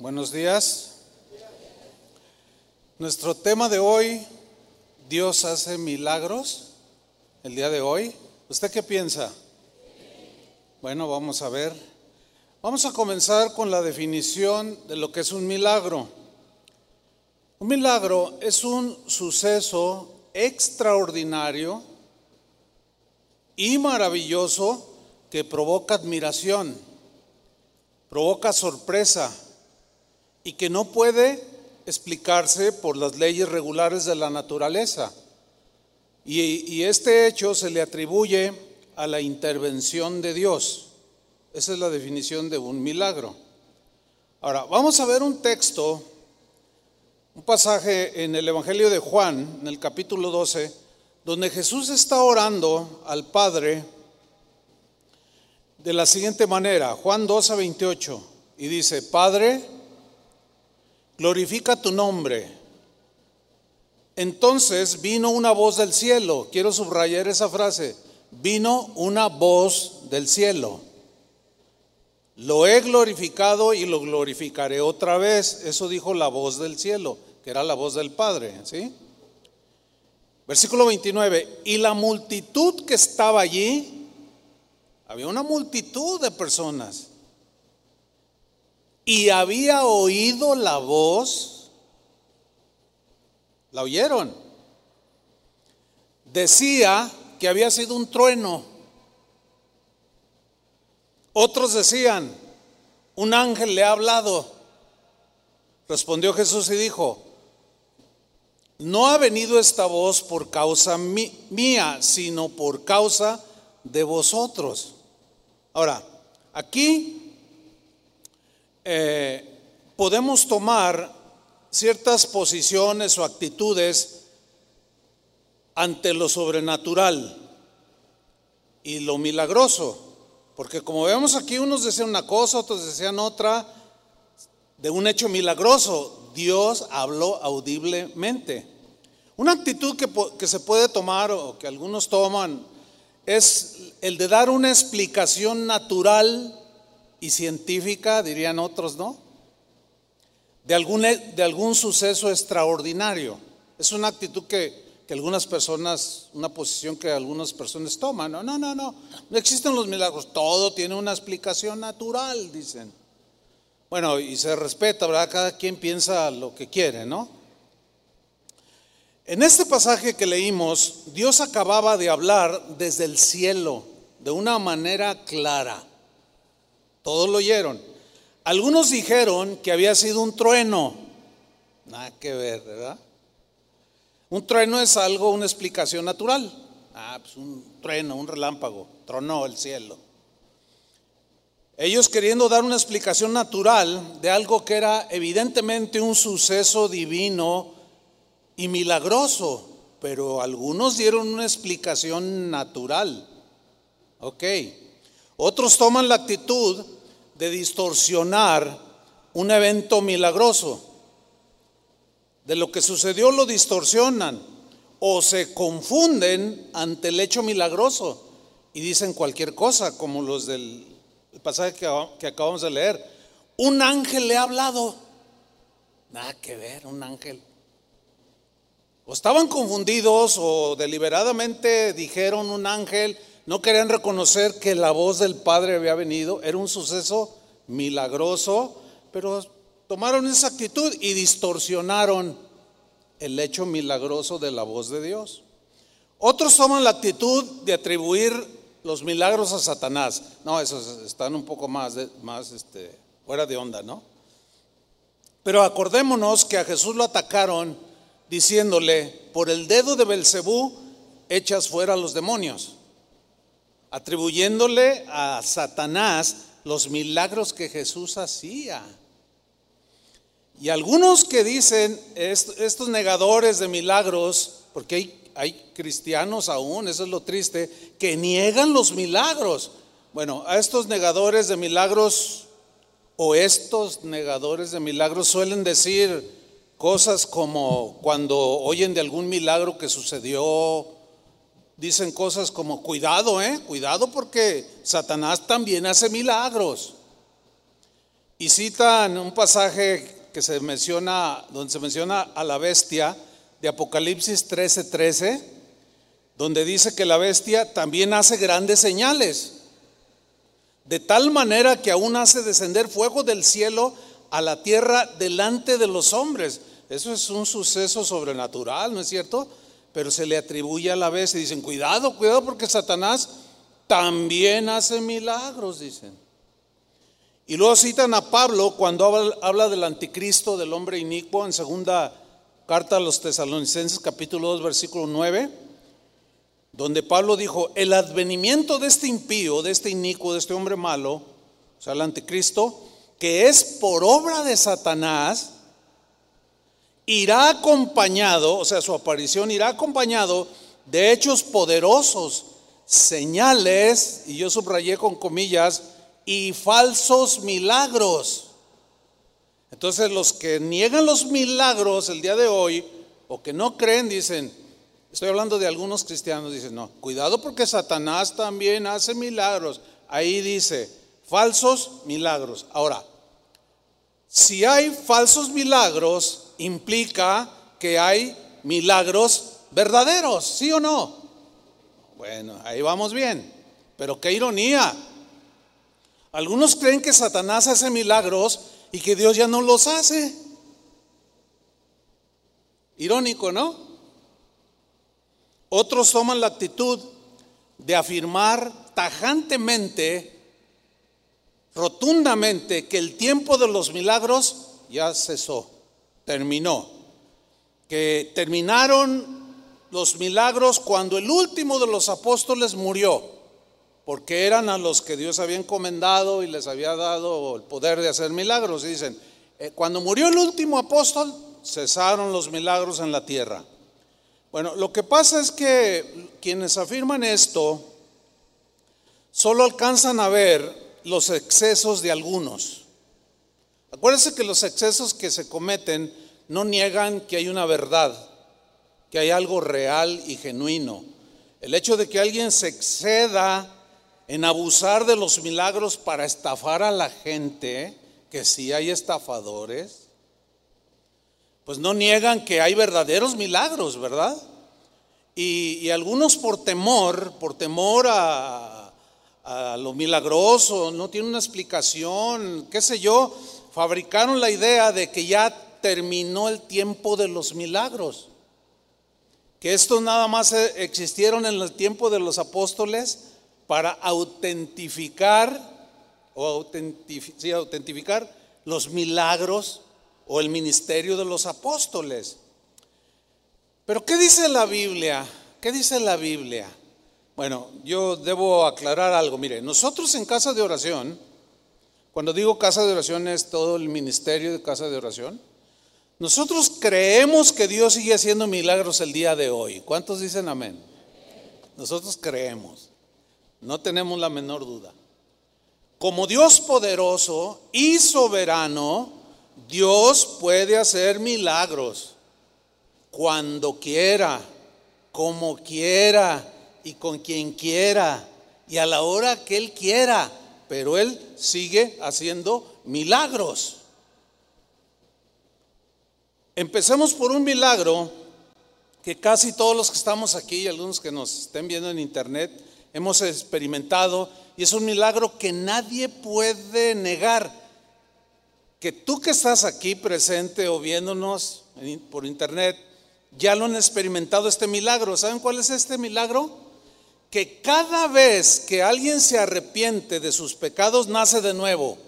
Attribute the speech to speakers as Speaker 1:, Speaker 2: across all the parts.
Speaker 1: Buenos días. Nuestro tema de hoy, Dios hace milagros, el día de hoy. ¿Usted qué piensa? Bueno, vamos a ver. Vamos a comenzar con la definición de lo que es un milagro. Un milagro es un suceso extraordinario y maravilloso que provoca admiración, provoca sorpresa y que no puede explicarse por las leyes regulares de la naturaleza. Y, este hecho se le atribuye a la intervención de Dios. Esa es la definición de un milagro. Ahora, vamos a ver un texto, un pasaje en el Evangelio de Juan, en el capítulo 12, donde Jesús está orando al Padre de la siguiente manera, Juan 12, 28, y dice, Padre, glorifica tu nombre. Entonces vino una voz del cielo, quiero subrayar esa frase, vino una voz del cielo. Lo he glorificado y lo glorificaré otra vez. Eso dijo la voz del cielo, que era la voz del Padre, ¿sí? Versículo 29, y la multitud que estaba allí, había una multitud de personas, y había oído la voz, la oyeron. Decía que había sido un trueno. Otros decían, un ángel le ha hablado. Respondió Jesús y dijo, no ha venido esta voz por causa mía, sino por causa de vosotros. Ahora, aquí eh, podemos tomar ciertas posiciones o actitudes ante lo sobrenatural y lo milagroso. Porque como vemos aquí, unos decían una cosa, otros decían otra, de un hecho milagroso. Dios habló audiblemente. Una actitud que, que se puede tomar o que algunos toman es el de dar una explicación natural y científica, dirían otros, ¿no? De algún, de algún suceso extraordinario. Es una actitud que, que algunas personas, una posición que algunas personas toman. No, no, no, no. No existen los milagros. Todo tiene una explicación natural, dicen. Bueno, y se respeta, ¿verdad? Cada quien piensa lo que quiere, ¿no? En este pasaje que leímos, Dios acababa de hablar desde el cielo de una manera clara. Todos lo oyeron. Algunos dijeron que había sido un trueno. Nada que ver, ¿verdad? Un trueno es algo, una explicación natural. Ah, pues un trueno, un relámpago, tronó el cielo. Ellos queriendo dar una explicación natural de algo que era evidentemente un suceso divino y milagroso, pero algunos dieron una explicación natural. Ok. Otros toman la actitud de distorsionar un evento milagroso. De lo que sucedió lo distorsionan o se confunden ante el hecho milagroso y dicen cualquier cosa, como los del pasaje que, acabamos de leer. Un ángel le ha hablado. Nada que ver, un ángel. O estaban confundidos o deliberadamente dijeron un ángel no querían reconocer que la voz del Padre había venido, era un suceso milagroso, pero tomaron esa actitud y distorsionaron el hecho milagroso de la voz de Dios. Otros toman la actitud de atribuir los milagros a Satanás. No, esos están un poco más, más este, fuera de onda, ¿no? Pero acordémonos que a Jesús lo atacaron diciéndole, por el dedo de Belcebú echas fuera a los demonios atribuyéndole a Satanás los milagros que Jesús hacía. Y algunos que dicen, estos negadores de milagros, porque hay, hay cristianos aún, eso es lo triste, que niegan los milagros. Bueno, a estos negadores de milagros o estos negadores de milagros suelen decir cosas como cuando oyen de algún milagro que sucedió dicen cosas como, cuidado, eh, cuidado porque Satanás también hace milagros. Y citan un pasaje que se menciona, donde se menciona a la bestia de Apocalipsis 13:13, 13, donde dice que la bestia también hace grandes señales, de tal manera que aún hace descender fuego del cielo a la tierra delante de los hombres. Eso es un suceso sobrenatural, ¿no es cierto? Pero se le atribuye a la bestia y dicen, cuidado, cuidado porque Satanás también hace milagros, dicen. Y luego citan a Pablo cuando habla, del anticristo, del hombre inicuo, en segunda carta a los tesalonicenses capítulo 2 versículo 9, donde Pablo dijo, el advenimiento de este impío, de este inicuo, de este hombre malo, o sea, el anticristo, que es por obra de Satanás, irá acompañado, o sea, su aparición irá acompañado de hechos poderosos, señales, y yo subrayé con comillas, y falsos milagros. Entonces los que niegan los milagros el día de hoy o que no creen dicen, estoy hablando de algunos cristianos, dicen, no, cuidado porque Satanás también hace milagros. Ahí dice, falsos milagros. Ahora, si hay falsos milagros, implica que hay milagros verdaderos, ¿sí o no? Bueno, ahí vamos bien. Pero qué ironía. Algunos creen que Satanás hace milagros y que Dios ya no los hace. Irónico, ¿no? Otros toman la actitud de afirmar tajantemente, rotundamente, que el tiempo de los milagros ya cesó, terminó. Que terminaron los milagros cuando el último de los apóstoles murió porque eran a los que Dios había encomendado y les había dado el poder de hacer milagros. Y dicen, eh, cuando murió el último apóstol, cesaron los milagros en la tierra. Bueno, lo que pasa es que quienes afirman esto solo alcanzan a ver los excesos de algunos. Acuérdense que los excesos que se cometen no niegan que hay una verdad, que hay algo real y genuino. El hecho de que alguien se exceda en abusar de los milagros para estafar a la gente, que sí hay estafadores, pues no niegan que hay verdaderos milagros, ¿verdad? Y, algunos por temor, por temor a, a lo milagroso, no tienen una explicación, qué sé yo, fabricaron la idea de que ya terminó el tiempo de los milagros, que estos nada más existieron en el tiempo de los apóstoles para autentificar o autentificar los milagros o el ministerio de los apóstoles. Pero ¿qué dice la Biblia? ¿Qué dice la Biblia? Bueno, yo debo aclarar algo. Mire, nosotros en casa de oración, cuando digo casa de oración es todo el ministerio de casa de oración, nosotros creemos que Dios sigue haciendo milagros el día de hoy. ¿Cuántos dicen amén? Nosotros creemos. No tenemos la menor duda. Como Dios poderoso y soberano, Dios puede hacer milagros cuando quiera, como quiera y con quien quiera y a la hora que Él quiera, pero Él sigue haciendo milagros. Empecemos por un milagro que casi todos los que estamos aquí y algunos que nos estén viendo en internet hemos experimentado y es un milagro que nadie puede negar. Que tú que estás aquí presente o viéndonos por internet, ya lo han experimentado este milagro. ¿Saben cuál es este milagro? Que cada vez que alguien se arrepiente de sus pecados, nace de nuevo.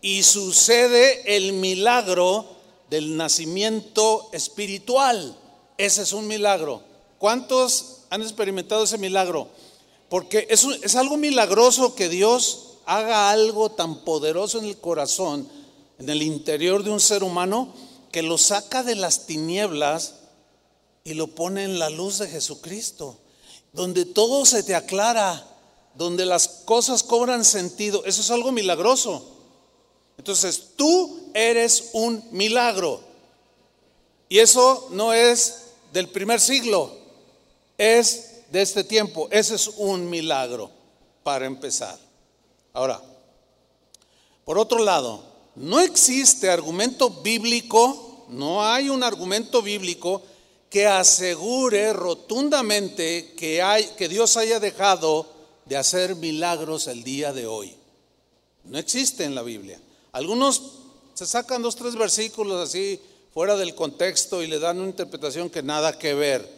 Speaker 1: Y sucede el milagro del nacimiento espiritual. Ese es un milagro. ¿Cuántos han experimentado ese milagro? Porque es, es algo milagroso que Dios haga algo tan poderoso en el corazón, en el interior de un ser humano, que lo saca de las tinieblas y lo pone en la luz de Jesucristo, donde todo se te aclara, donde las cosas cobran sentido. Eso es algo milagroso. Entonces, tú eres un milagro. Y eso no es del primer siglo, es de este tiempo. Ese es un milagro para empezar. Ahora, por otro lado, no existe argumento bíblico, no hay un argumento bíblico que asegure rotundamente que, hay, que Dios haya dejado de hacer milagros el día de hoy. No existe en la Biblia. Algunos se sacan dos, tres versículos así fuera del contexto y le dan una interpretación que nada que ver.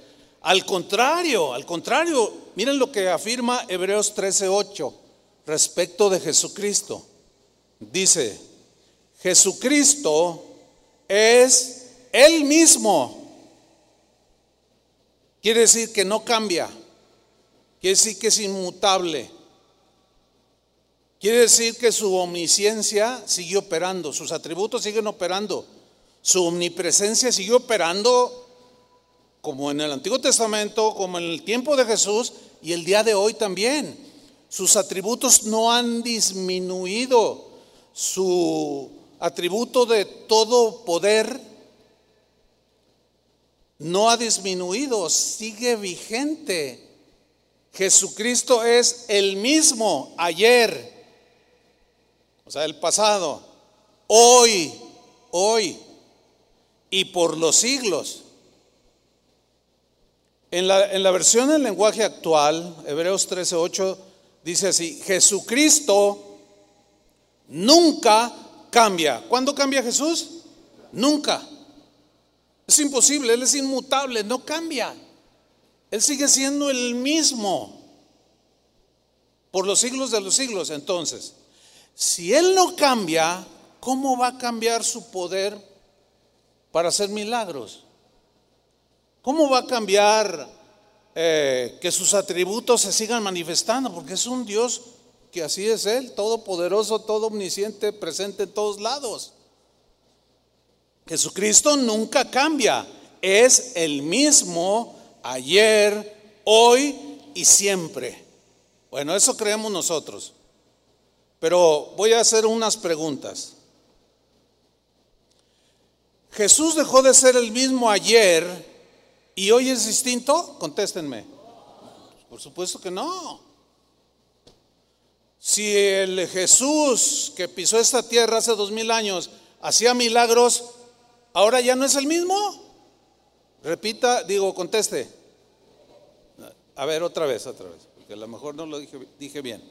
Speaker 1: Al contrario, al contrario, miren lo que afirma Hebreos 13:8 respecto de Jesucristo. Dice, Jesucristo es Él mismo. Quiere decir que no cambia. Quiere decir que es inmutable. Quiere decir que su omnisciencia sigue operando, sus atributos siguen operando, su omnipresencia sigue operando como en el Antiguo Testamento, como en el tiempo de Jesús y el día de hoy también. Sus atributos no han disminuido, su atributo de todo poder no ha disminuido, sigue vigente. Jesucristo es el mismo ayer, o sea, el pasado, hoy, hoy y por los siglos. En la, en la versión del lenguaje actual, Hebreos 13:8, dice así: Jesucristo nunca cambia. ¿Cuándo cambia Jesús? Nunca. Es imposible, Él es inmutable, no cambia. Él sigue siendo el mismo por los siglos de los siglos. Entonces, si Él no cambia, ¿cómo va a cambiar su poder para hacer milagros? ¿Cómo va a cambiar eh, que sus atributos se sigan manifestando? Porque es un Dios que así es Él, todopoderoso, todo omnisciente, presente en todos lados. Jesucristo nunca cambia, es el mismo ayer, hoy y siempre. Bueno, eso creemos nosotros. Pero voy a hacer unas preguntas. ¿Jesús dejó de ser el mismo ayer y hoy es distinto? Contéstenme. Por supuesto que no. Si el Jesús que pisó esta tierra hace dos mil años hacía milagros, ahora ya no es el mismo. Repita, digo, conteste. A ver, otra vez, otra vez, porque a lo mejor no lo dije, dije bien.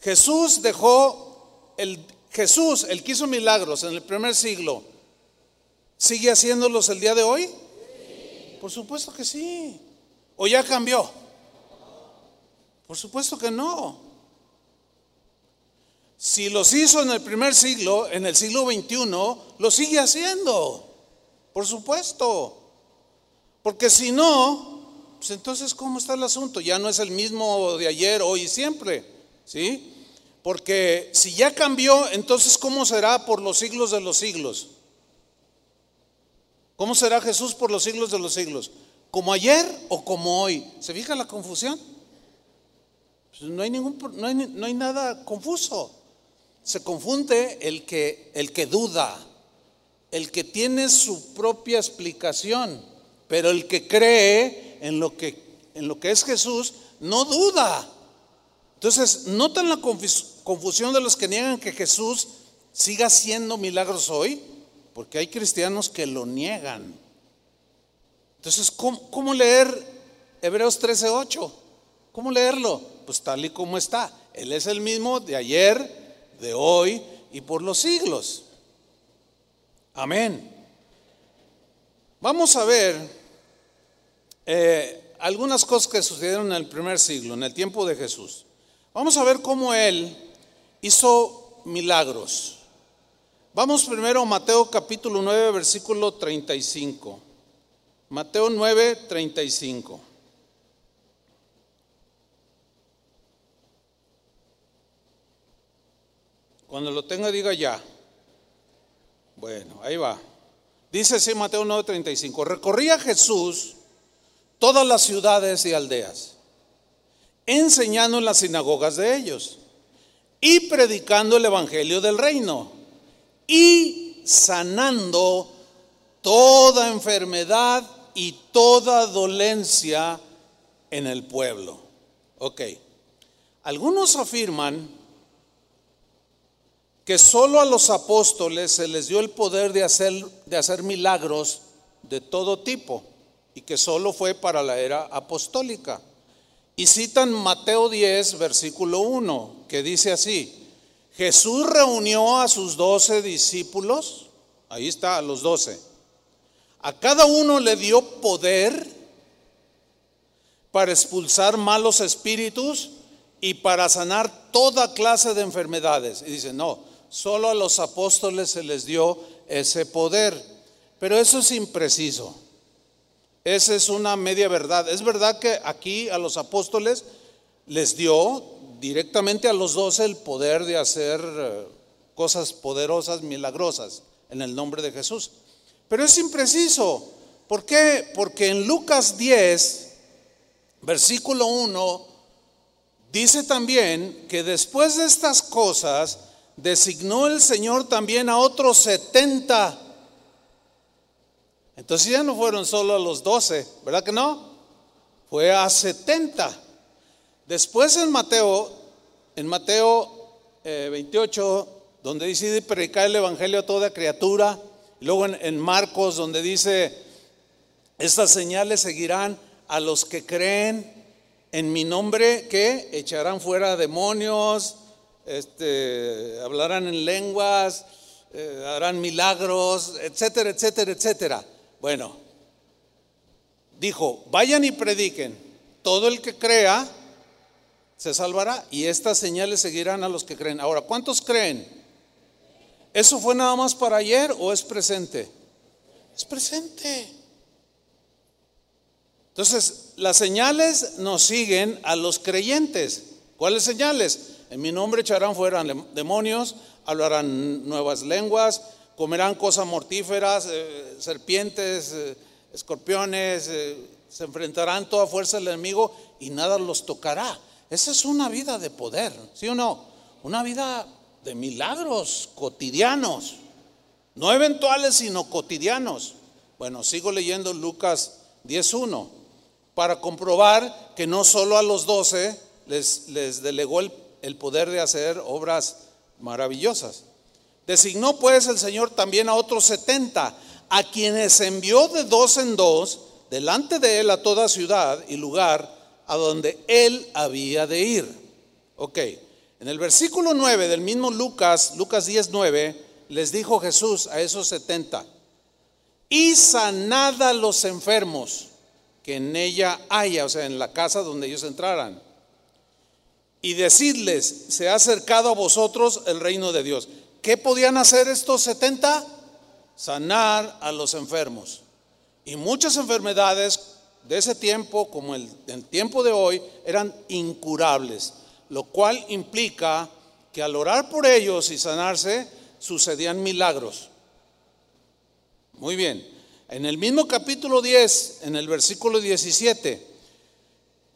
Speaker 1: Jesús dejó, el, Jesús, el que hizo milagros en el primer siglo, ¿sigue haciéndolos el día de hoy? Por supuesto que sí. ¿O ya cambió? Por supuesto que no. Si los hizo en el primer siglo, en el siglo XXI, lo sigue haciendo. Por supuesto. Porque si no, pues entonces ¿cómo está el asunto? Ya no es el mismo de ayer, hoy y siempre. ¿Sí? Porque si ya cambió, entonces ¿cómo será por los siglos de los siglos? ¿Cómo será Jesús por los siglos de los siglos? ¿Como ayer o como hoy? ¿Se fija la confusión? Pues no, hay ningún, no, hay, no hay nada confuso. Se confunde el que, el que duda, el que tiene su propia explicación, pero el que cree en lo que, en lo que es Jesús no duda. Entonces, ¿notan la confusión de los que niegan que Jesús siga haciendo milagros hoy? Porque hay cristianos que lo niegan. Entonces, ¿cómo, leer Hebreos 13:8? ¿Cómo leerlo? Pues tal y como está. Él es el mismo de ayer, de hoy y por los siglos. Amén. Vamos a ver eh, algunas cosas que sucedieron en el primer siglo, en el tiempo de Jesús. Vamos a ver cómo él hizo milagros. Vamos primero a Mateo capítulo 9, versículo 35. Mateo 9, 35. Cuando lo tenga, diga ya. Bueno, ahí va. Dice así Mateo 9, 35. Recorría Jesús todas las ciudades y aldeas enseñando en las sinagogas de ellos y predicando el Evangelio del reino y sanando toda enfermedad y toda dolencia en el pueblo. Ok, algunos afirman que solo a los apóstoles se les dio el poder de hacer, de hacer milagros de todo tipo y que solo fue para la era apostólica. Y citan Mateo 10, versículo 1, que dice así, Jesús reunió a sus doce discípulos, ahí está, a los doce, a cada uno le dio poder para expulsar malos espíritus y para sanar toda clase de enfermedades. Y dice, no, solo a los apóstoles se les dio ese poder. Pero eso es impreciso. Esa es una media verdad. Es verdad que aquí a los apóstoles les dio directamente a los doce el poder de hacer eh, cosas poderosas, milagrosas, en el nombre de Jesús. Pero es impreciso. ¿Por qué? Porque en Lucas 10, versículo 1, dice también que después de estas cosas, designó el Señor también a otros 70 entonces ya no fueron solo a los 12, ¿verdad que no? Fue a 70. Después en Mateo, en Mateo 28, eh, donde dice predicar el Evangelio a toda criatura, luego en Marcos, donde dice, estas señales seguirán a los que creen en mi nombre, que echarán fuera demonios, este, hablarán en lenguas, eh, harán milagros, etcétera, etcétera, etcétera. Bueno, dijo, vayan y prediquen. Todo el que crea se salvará y estas señales seguirán a los que creen. Ahora, ¿cuántos creen? ¿Eso fue nada más para ayer o es presente? Es presente. Entonces, las señales nos siguen a los creyentes. ¿Cuáles señales? En mi nombre echarán fuera demonios, hablarán nuevas lenguas, comerán cosas mortíferas, eh, serpientes, eh, escorpiones, eh, se enfrentarán toda fuerza al enemigo y nada los tocará. Esa es una vida de poder, ¿sí o no? Una vida de milagros cotidianos, no eventuales, sino cotidianos. Bueno, sigo leyendo Lucas 10.1 para comprobar que no solo a los doce les, les delegó el, el poder de hacer obras maravillosas. Designó pues el Señor también a otros setenta, a quienes envió de dos en dos delante de él a toda ciudad y lugar a donde él había de ir. Ok, en el versículo 9 del mismo Lucas, Lucas 10, 9, les dijo Jesús a esos setenta, y sanad a los enfermos que en ella haya, o sea, en la casa donde ellos entraran. Y decidles, se ha acercado a vosotros el reino de Dios. ¿Qué podían hacer estos 70? Sanar a los enfermos. Y muchas enfermedades de ese tiempo, como el, el tiempo de hoy, eran incurables, lo cual implica que al orar por ellos y sanarse, sucedían milagros. Muy bien. En el mismo capítulo 10, en el versículo 17,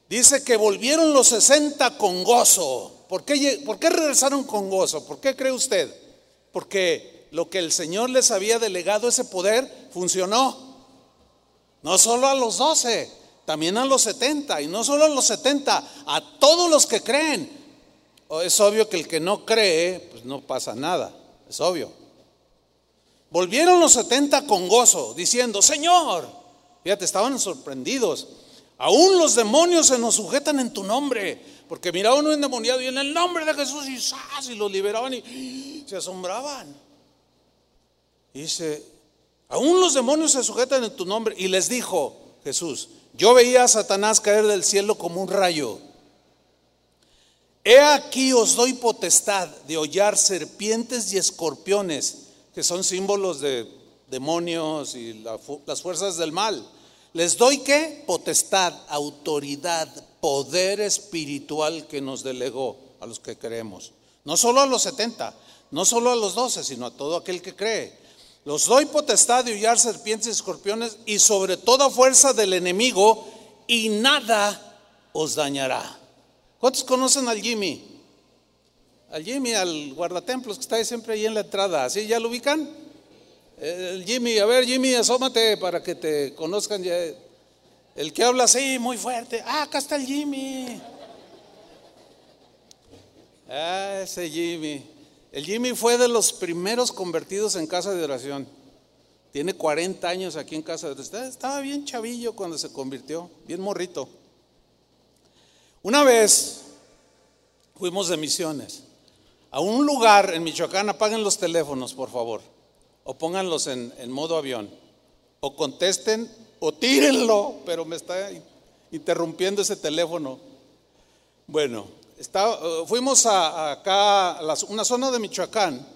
Speaker 1: dice que volvieron los 60 con gozo. ¿Por qué, ¿Por qué regresaron con gozo? ¿Por qué cree usted? porque lo que el Señor les había delegado, ese poder, funcionó. No solo a los doce, también a los setenta, y no solo a los setenta, a todos los que creen. Es obvio que el que no cree, pues no pasa nada, es obvio. Volvieron los setenta con gozo, diciendo, Señor, fíjate, estaban sorprendidos. Aún los demonios se nos sujetan en tu nombre. Porque miraban un endemoniado y en el nombre de Jesús y, y lo liberaban y se asombraban. dice, aún los demonios se sujetan en tu nombre. Y les dijo Jesús, yo veía a Satanás caer del cielo como un rayo. He aquí os doy potestad de hollar serpientes y escorpiones, que son símbolos de demonios y las fuerzas del mal. Les doy qué? Potestad, autoridad, poder espiritual que nos delegó a los que creemos. No solo a los 70, no solo a los 12, sino a todo aquel que cree. Los doy potestad de hollar serpientes y escorpiones y sobre toda fuerza del enemigo y nada os dañará. ¿Cuántos conocen al Jimmy? Al Jimmy, al guardatemplos que está siempre ahí en la entrada. ¿Sí? ¿Ya lo ubican? El Jimmy, a ver Jimmy, asómate para que te conozcan ya. El que habla así, muy fuerte. Ah, acá está el Jimmy. Ah, ese Jimmy. El Jimmy fue de los primeros convertidos en casa de oración. Tiene 40 años aquí en casa de oración. Estaba bien chavillo cuando se convirtió, bien morrito. Una vez fuimos de misiones a un lugar en Michoacán, apaguen los teléfonos, por favor, o pónganlos en, modo avión, o contesten o tírenlo, pero me está interrumpiendo ese teléfono. Bueno, eh, fuimos a, acá a una zona de Michoacán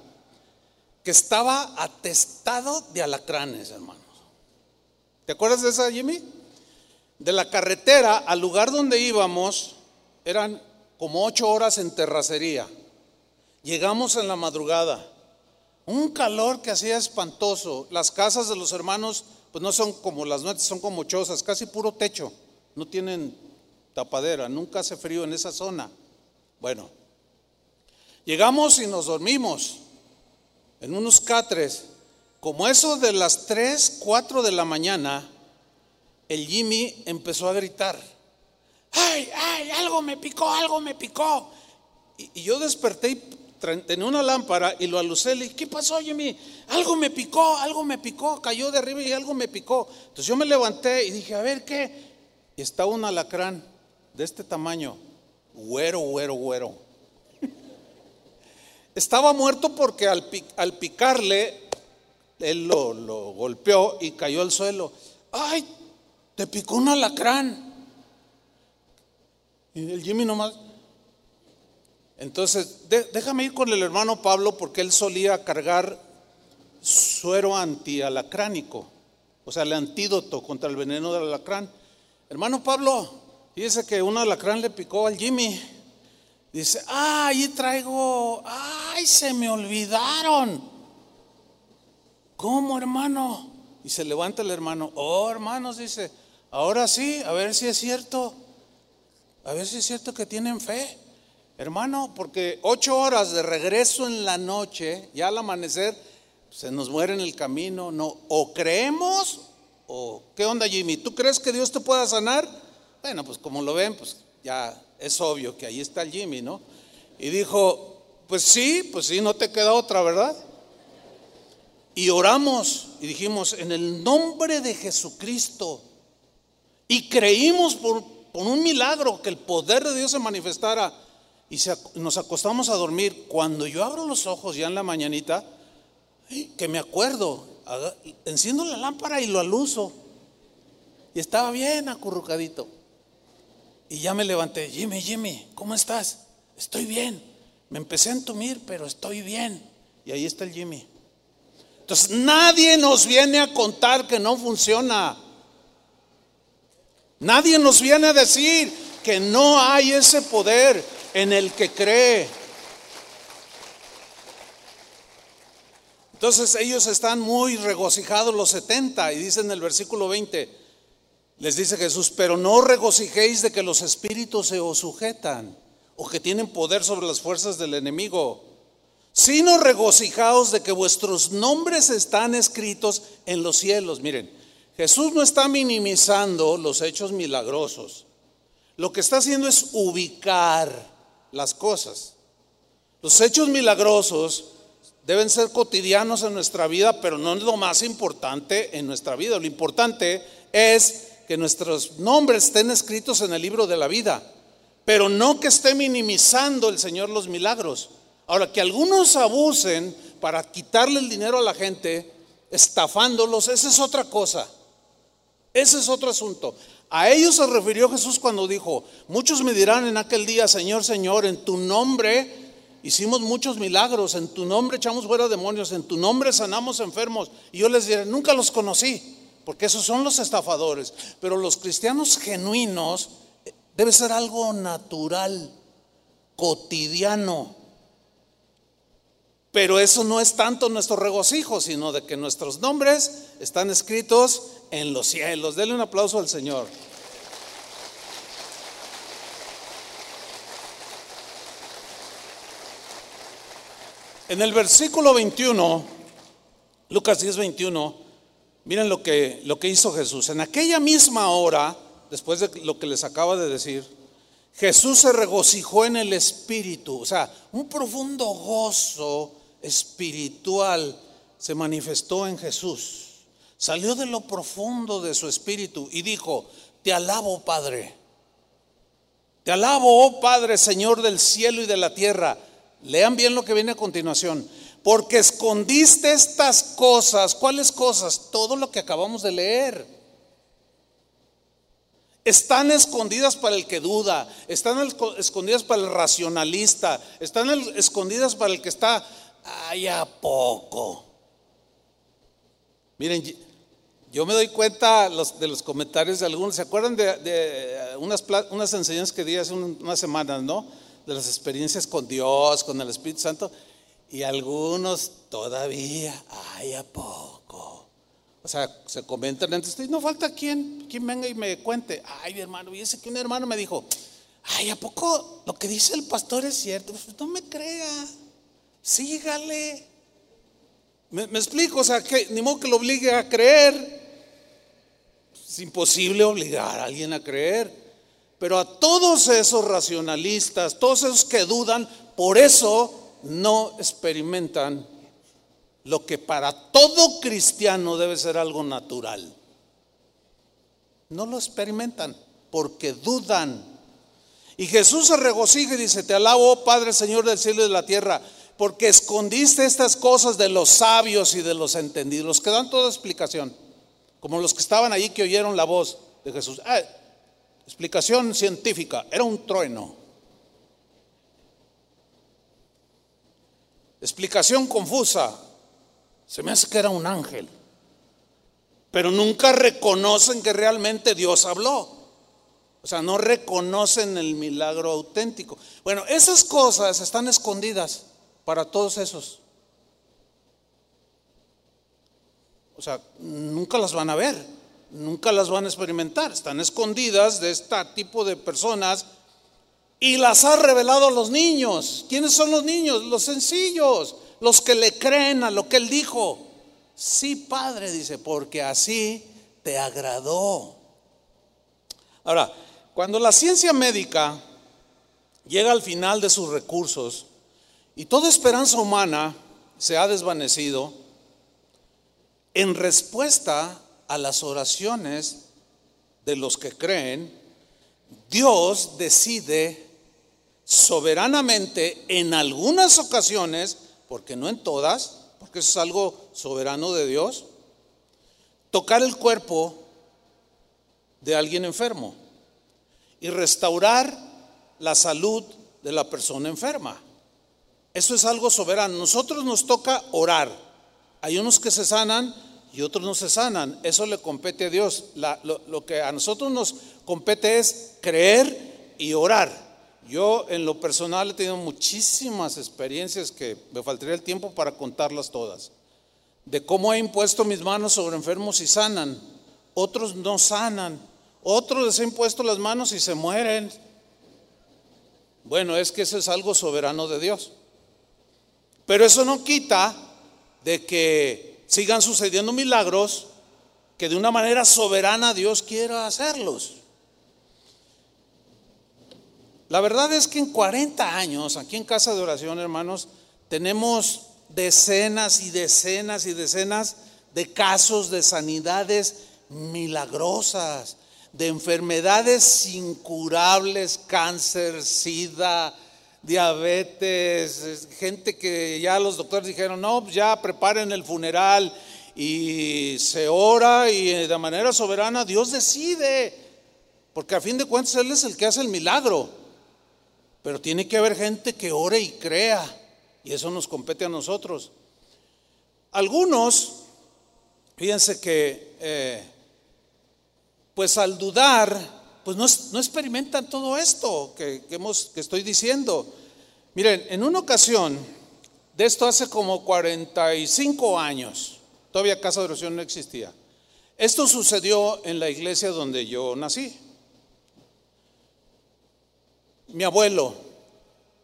Speaker 1: que estaba atestado de alacranes, hermanos. ¿Te acuerdas de esa, Jimmy? De la carretera al lugar donde íbamos eran como ocho horas en terracería. Llegamos en la madrugada. Un calor que hacía espantoso. Las casas de los hermanos, pues no son como las nuestras, son como chozas, casi puro techo. No tienen tapadera, nunca hace frío en esa zona. Bueno, llegamos y nos dormimos en unos catres. Como eso de las 3, 4 de la mañana, el Jimmy empezó a gritar, ¡ay, ay, algo me picó, algo me picó! Y, yo desperté y tenía una lámpara y lo alucé, le dije, ¿qué pasó Jimmy? Algo me picó, algo me picó, cayó de arriba y algo me picó. Entonces yo me levanté y dije, a ver qué. Y estaba un alacrán de este tamaño güero, güero, güero. Estaba muerto porque al, picarle, él lo, lo, golpeó y cayó al suelo. ¡Ay! Te picó un alacrán. Y el Jimmy nomás. Entonces, déjame ir con el hermano Pablo porque él solía cargar suero antialacránico, o sea, el antídoto contra el veneno del alacrán. Hermano Pablo, Dice que un alacrán le picó al Jimmy. Dice, ah, ahí traigo, ay, se me olvidaron. ¿Cómo, hermano? Y se levanta el hermano, oh, hermanos, dice, ahora sí, a ver si es cierto, a ver si es cierto que tienen fe. Hermano, porque ocho horas de regreso en la noche, ya al amanecer, se nos muere en el camino, no, o creemos, o qué onda Jimmy, ¿tú crees que Dios te pueda sanar? Bueno, pues como lo ven, pues ya es obvio que ahí está el Jimmy, ¿no? Y dijo, pues sí, pues sí, no te queda otra, ¿verdad? Y oramos y dijimos, en el nombre de Jesucristo, y creímos por, un milagro que el poder de Dios se manifestara, y nos acostamos a dormir. Cuando yo abro los ojos ya en la mañanita, que me acuerdo, enciendo la lámpara y lo aluso. Y estaba bien acurrucadito. Y ya me levanté, Jimmy, Jimmy, ¿cómo estás? Estoy bien. Me empecé a entumir, pero estoy bien. Y ahí está el Jimmy. Entonces nadie nos viene a contar que no funciona. Nadie nos viene a decir que no hay ese poder en el que cree. Entonces ellos están muy regocijados los 70 y dicen en el versículo 20, les dice Jesús, pero no regocijéis de que los espíritus se os sujetan o que tienen poder sobre las fuerzas del enemigo, sino regocijaos de que vuestros nombres están escritos en los cielos. Miren, Jesús no está minimizando los hechos milagrosos. Lo que está haciendo es ubicar las cosas. Los hechos milagrosos deben ser cotidianos en nuestra vida, pero no es lo más importante en nuestra vida. Lo importante es que nuestros nombres estén escritos en el libro de la vida, pero no que esté minimizando el Señor los milagros. Ahora, que algunos abusen para quitarle el dinero a la gente, estafándolos, esa es otra cosa. Ese es otro asunto. A ellos se refirió Jesús cuando dijo, muchos me dirán en aquel día, Señor, Señor, en tu nombre hicimos muchos milagros, en tu nombre echamos fuera demonios, en tu nombre sanamos enfermos. Y yo les diré, nunca los conocí porque esos son los estafadores. Pero los cristianos genuinos eh, debe ser algo natural, cotidiano. Pero eso no es tanto nuestro regocijo, sino de que nuestros nombres están escritos en los cielos. Denle un aplauso al Señor. En el versículo 21, Lucas 10, 21, Miren lo que, lo que hizo Jesús. En aquella misma hora, después de lo que les acaba de decir, Jesús se regocijó en el Espíritu, o sea, un profundo gozo espiritual se manifestó en Jesús. Salió de lo profundo de su espíritu y dijo, te alabo Padre, te alabo, oh Padre, Señor del cielo y de la tierra. Lean bien lo que viene a continuación. Porque escondiste estas cosas. ¿Cuáles cosas? Todo lo que acabamos de leer. Están escondidas para el que duda, están escondidas para el racionalista, están escondidas para el que está, ay, a poco. Miren, yo me doy cuenta de los comentarios de algunos. ¿Se acuerdan de, unas, unas, enseñanzas que di hace unas semanas, no? De las experiencias con Dios, con el Espíritu Santo. Y algunos todavía, ay, ¿a poco? O sea, se comentan antes, no falta quien, quien venga y me cuente. Ay, mi hermano, y ese que un hermano me dijo, ay, ¿a poco lo que dice el pastor es cierto? Pues no me crea, sígale. Me, me explico, o sea, que ni modo que lo obligue a creer. Es imposible obligar a alguien a creer. Pero a todos esos racionalistas, todos esos que dudan, por eso no experimentan lo que para todo cristiano debe ser algo natural. No lo experimentan porque dudan. Y Jesús se regocija y dice, te alabo, oh Padre, Señor del cielo y de la tierra, porque escondiste estas cosas de los sabios y de los entendidos, que dan toda explicación como los que estaban allí que oyeron la voz de Jesús. Ah, explicación científica, era un trueno. Explicación confusa, se me hace que era un ángel. Pero nunca reconocen que realmente Dios habló. O sea, no reconocen el milagro auténtico. Bueno, esas cosas están escondidas para todos esos. O sea, nunca las van a ver, nunca las van a experimentar. Están escondidas de este tipo de personas y las ha revelado a los niños. ¿Quiénes son los niños? Los sencillos, los que le creen a lo que él dijo. Sí, Padre, dice, porque así te agradó. Ahora, cuando la ciencia médica llega al final de sus recursos y toda esperanza humana se ha desvanecido, en respuesta a las oraciones de los que creen, Dios decide soberanamente en algunas ocasiones, porque no en todas, porque eso es algo soberano de Dios, tocar el cuerpo de alguien enfermo y restaurar la salud de la persona enferma. Eso es algo soberano. Nosotros nos toca orar hay unos que se sanan y otros no se sanan. Eso le compete a Dios. lo, que a nosotros nos compete es creer y orar. Yo en lo personal he tenido muchísimas experiencias que me faltaría el tiempo para contarlas todas. De cómo he impuesto mis manos sobre enfermos y sanan. Otros no sanan. Otros les he impuesto las manos y se mueren. Bueno, es que eso es algo soberano de Dios. Pero eso no quita de que sigan sucediendo milagros que de una manera soberana Dios quiera hacerlos. La verdad es que en 40 años, aquí en Casa de Oración, hermanos, tenemos decenas y decenas y decenas de casos de sanidades milagrosas, de enfermedades incurables, cáncer, sida, diabetes, gente que ya los doctores dijeron, no, pues ya preparen el funeral y se ora y de manera soberana Dios decide, porque a fin de cuentas Él es el que hace el milagro, pero tiene que haber gente que ore y crea, y eso nos compete a nosotros. Algunos, fíjense que, eh, pues al dudar, pues no, experimentan todo esto que, que estoy diciendo. Miren, en una ocasión, de esto hace como 45 años, todavía Casa de Oración no existía. Esto sucedió en la iglesia donde yo nací. Mi abuelo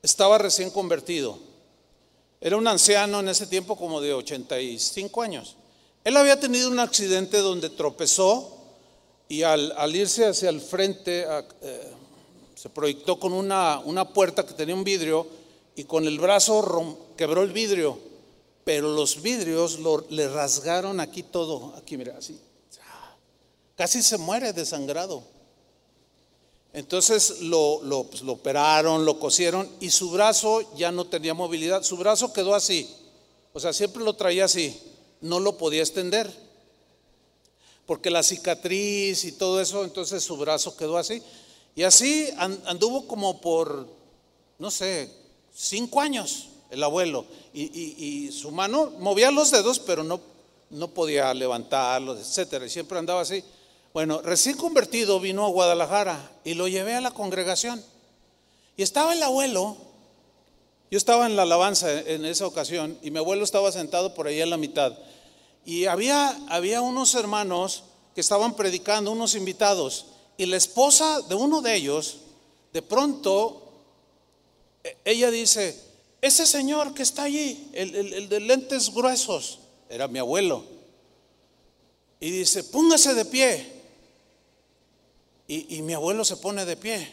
Speaker 1: estaba recién convertido. Era un anciano en ese tiempo como de 85 años. Él había tenido un accidente donde tropezó y al, irse hacia el frente, eh, se proyectó con una, una puerta que tenía un vidrio y con el brazo quebró el vidrio, pero los vidrios le rasgaron aquí todo, aquí mira, así. Casi se muere desangrado. Entonces lo, lo, pues, lo operaron, lo cosieron y su brazo ya no tenía movilidad. Su brazo quedó así. O sea, siempre lo traía así. No lo podía extender. Porque la cicatriz y todo eso, entonces su brazo quedó así. Y así anduvo como por, no sé, cinco años el abuelo. Y, su mano movía los dedos, pero no, no podía levantarlos, etcétera. Y siempre andaba así. Bueno, recién convertido vino a Guadalajara y lo llevé a la congregación. Y estaba el abuelo. Yo estaba en la alabanza en esa ocasión y mi abuelo estaba sentado por ahí en la mitad. Y había, había unos hermanos que estaban predicando, unos invitados. Y la esposa de uno de ellos, de pronto, e, ella dice, ese señor que está allí, el, de lentes gruesos, era mi abuelo. Y dice, póngase de pie. Y, mi abuelo se pone de pie.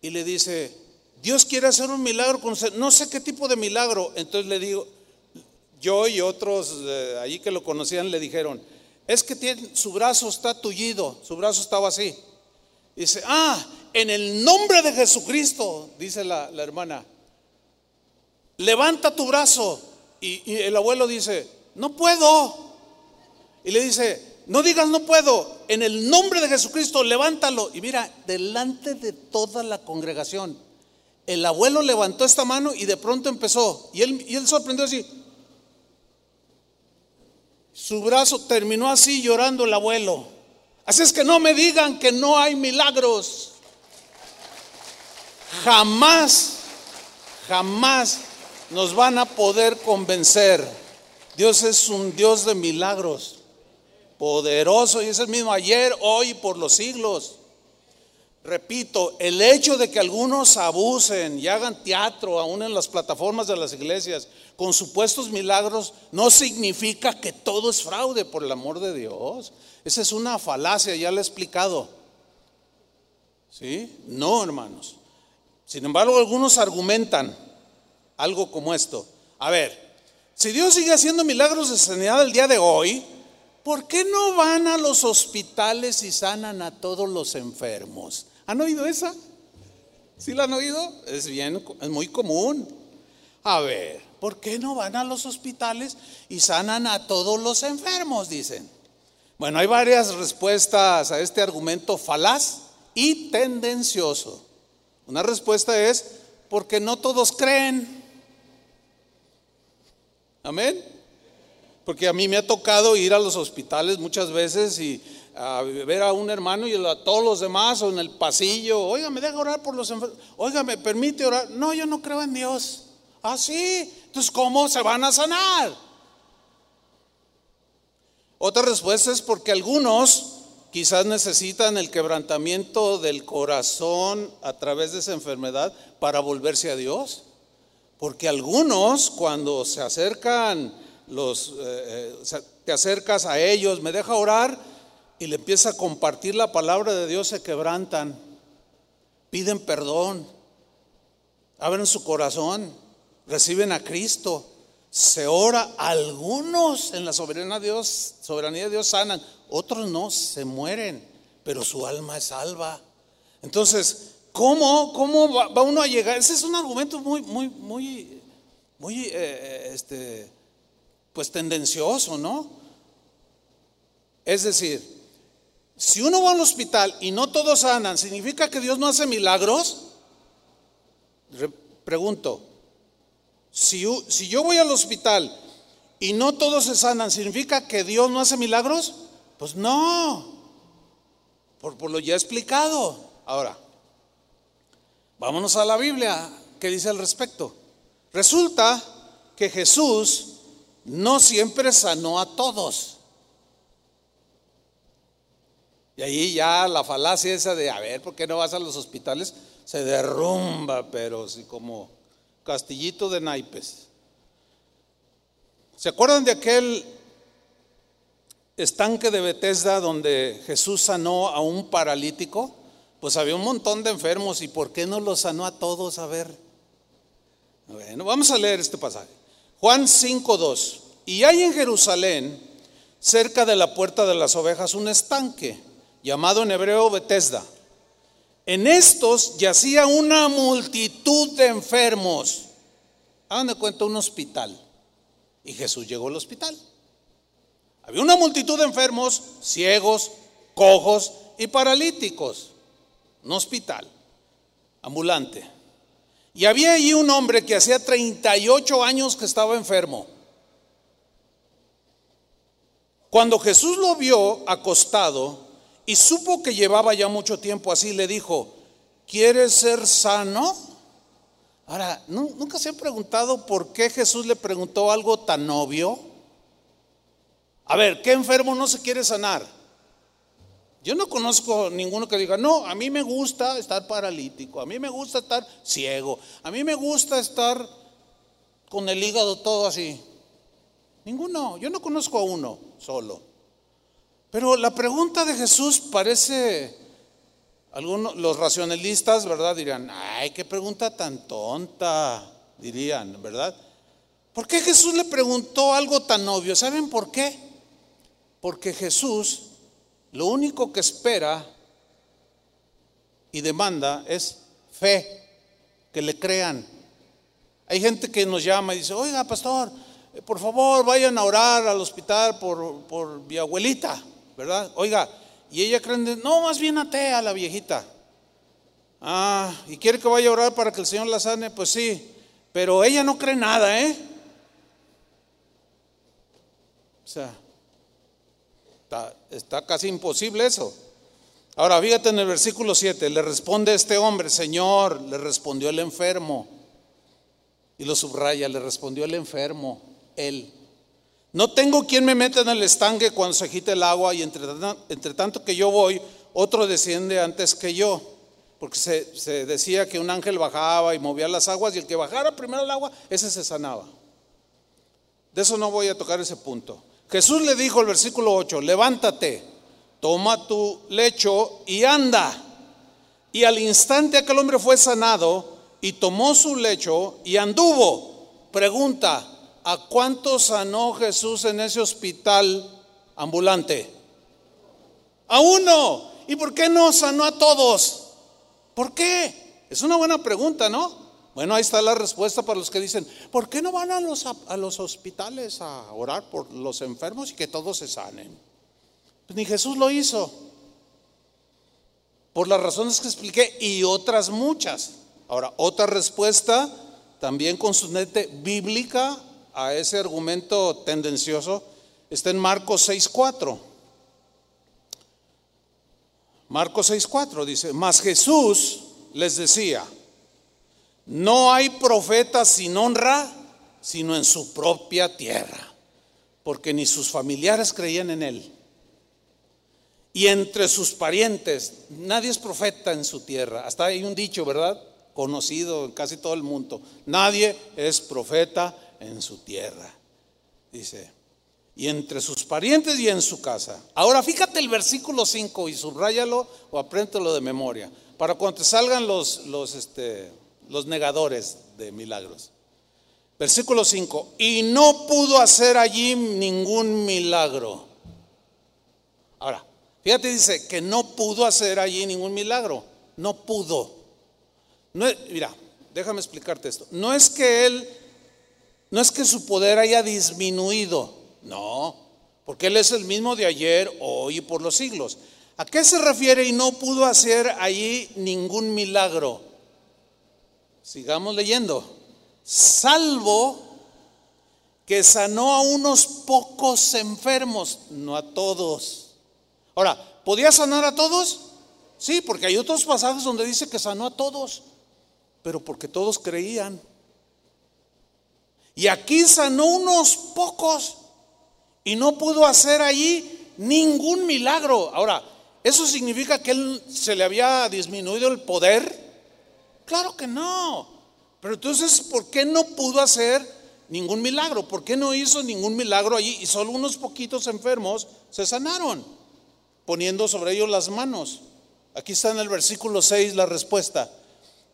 Speaker 1: Y le dice, Dios quiere hacer un milagro con usted. No sé qué tipo de milagro. Entonces le digo, yo y otros eh, allí que lo conocían le dijeron, es que tiene, su brazo está tullido, su brazo estaba así. Dice, ah, en el nombre de Jesucristo, dice la, hermana, levanta tu brazo. Y, el abuelo dice, no puedo. Y le dice, no digas no puedo, en el nombre de Jesucristo, levántalo. Y mira, delante de toda la congregación, el abuelo levantó esta mano y de pronto empezó. Y él, y él sorprendió así. Su brazo terminó así llorando el abuelo. Así es que no me digan que no hay milagros. Jamás, jamás nos van a poder convencer. Dios es un Dios de milagros, poderoso y es el mismo ayer, hoy y por los siglos. Repito, el hecho de que algunos abusen y hagan teatro aún en las plataformas de las iglesias con supuestos milagros no significa que todo es fraude, por el amor de Dios. Esa es una falacia, ya lo he explicado. ¿Sí? No, hermanos. Sin embargo, algunos argumentan algo como esto. A ver, si Dios sigue haciendo milagros de sanidad el día de hoy, ¿por qué no van a los hospitales y sanan a todos los enfermos? ¿Han oído esa? ¿Sí la han oído? Es bien, es muy común. A ver, ¿por qué no van a los hospitales y sanan a todos los enfermos? Dicen. Bueno, hay varias respuestas a este argumento falaz y tendencioso. Una respuesta es porque no todos creen. Amén. Porque a mí me ha tocado ir a los hospitales muchas veces y a ver a un hermano y a todos los demás o en el pasillo, oiga, me deja orar por los enfermos, oiga, me permite orar. No, yo no creo en Dios. Ah, sí. Entonces, ¿cómo se van a sanar? Otra respuesta es porque algunos quizás necesitan el quebrantamiento del corazón a través de esa enfermedad para volverse a Dios. Porque algunos cuando se acercan, los, eh, eh, te acercas a ellos, me deja orar y le empieza a compartir la palabra de Dios, se quebrantan, piden perdón, abren su corazón, reciben a Cristo se ora, algunos en la soberanía de Dios, soberanía de Dios sanan, otros no, se mueren, pero su alma es salva. Entonces, ¿cómo, cómo va, uno a llegar? Ese es un argumento muy, muy, muy, muy, eh, este, pues tendencioso, ¿no? Es decir, si uno va al hospital y no todos sanan, ¿significa que Dios no hace milagros? pregunto, si, yo voy al hospital y no todos se sanan, ¿significa que Dios no hace milagros? Pues no, por, por lo ya explicado. Ahora, vámonos a la Biblia, ¿qué dice al respecto? Resulta que Jesús no siempre sanó a todos. Y ahí ya la falacia esa de, a ver, ¿por qué no vas a los hospitales? Se derrumba, pero sí como Castillito de Naipes. ¿Se acuerdan de aquel estanque de Bethesda donde Jesús sanó a un paralítico? Pues había un montón de enfermos y ¿por qué no los sanó a todos? A ver. Bueno, vamos a leer este pasaje. Juan 5.2. Y hay en Jerusalén, cerca de la puerta de las ovejas, un estanque llamado en hebreo Bethesda. En estos yacía una multitud de enfermos. Hagan de cuenta un hospital. Y Jesús llegó al hospital. Había una multitud de enfermos, ciegos, cojos y paralíticos. Un hospital, ambulante. Y había allí un hombre que hacía 38 años que estaba enfermo. Cuando Jesús lo vio acostado y supo que llevaba ya mucho tiempo así, le dijo, ¿quieres ser sano? Ahora, ¿nunca se han preguntado por qué Jesús le preguntó algo tan obvio? A ver, ¿qué enfermo no se quiere sanar? Yo no conozco ninguno que diga, no, a mí me gusta estar paralítico, a mí me gusta estar ciego, a mí me gusta estar con el hígado todo así. Ninguno, yo no conozco a uno solo. Pero la pregunta de Jesús parece, algunos, los racionalistas, ¿verdad? Dirían, ay, qué pregunta tan tonta, dirían, ¿verdad? ¿Por qué Jesús le preguntó algo tan obvio? ¿Saben por qué? Porque Jesús lo único que espera y demanda es fe, que le crean. Hay gente que nos llama y dice, oiga, pastor, eh, por favor vayan a orar al hospital por, por mi abuelita, ¿verdad? Oiga, y ella cree, no, más bien atea la viejita. Ah, y quiere que vaya a orar para que el Señor la sane, pues sí, pero ella no cree nada, ¿eh? O sea, Está, casi imposible eso. Ahora, fíjate en el versículo 7, le responde este hombre, Señor, le respondió el enfermo. Y lo subraya, le respondió el enfermo, él. No tengo quien me meta en el estanque cuando se agite el agua y entre, tanto que yo voy, otro desciende antes que yo. Porque se, se decía que un ángel bajaba y movía las aguas y el que bajara primero el agua, ese se sanaba. De eso no voy a tocar ese punto. Jesús le dijo el versículo 8, levántate, toma tu lecho y anda. Y al instante aquel hombre fue sanado y tomó su lecho y anduvo. Pregunta, ¿a cuánto sanó Jesús en ese hospital ambulante? A uno. ¿Y por qué no sanó a todos? ¿Por qué? Es una buena pregunta, ¿no? Bueno, ahí está la respuesta para los que dicen, ¿por qué no van a los, a los hospitales a orar por los enfermos y que todos se sanen? Pues ni Jesús lo hizo. Por las razones que expliqué y otras muchas. Ahora, otra respuesta también con su nete bíblica a ese argumento tendencioso está en Marcos 6.4. Marcos 6.4 dice, mas Jesús les decía, no hay profeta sin honra, sino en su propia tierra, porque ni sus familiares creían en él. Y entre sus parientes, nadie es profeta en su tierra. Hasta hay un dicho, ¿verdad? Conocido en casi todo el mundo. Nadie es profeta en su tierra. Dice, y entre sus parientes y en su casa. Ahora fíjate el versículo 5 y subráyalo o apréntelo de memoria. Para cuando te salgan los, los, este, los negadores de milagros. Versículo 5, y no pudo hacer allí ningún milagro. Ahora, fíjate, dice que no pudo hacer allí ningún milagro. No pudo. No mira, déjame explicarte esto. No es que él, no es que su poder haya disminuido. No, porque él es el mismo de ayer, hoy y por los siglos. ¿A qué se refiere y no pudo hacer allí ningún milagro? Sigamos leyendo. Salvo que sanó a unos pocos enfermos, no a todos. Ahora, ¿podía sanar a todos? Sí, porque hay otros pasajes donde dice que sanó a todos, pero porque todos creían. Y aquí sanó unos pocos y no pudo hacer allí ningún milagro. Ahora, ¿eso significa que él se le había disminuido el poder? Claro que no. Pero entonces, ¿por qué no pudo hacer ningún milagro? ¿Por qué no hizo ningún milagro allí? Y solo unos poquitos enfermos se sanaron, poniendo sobre ellos las manos. Aquí está en el versículo 6 la respuesta.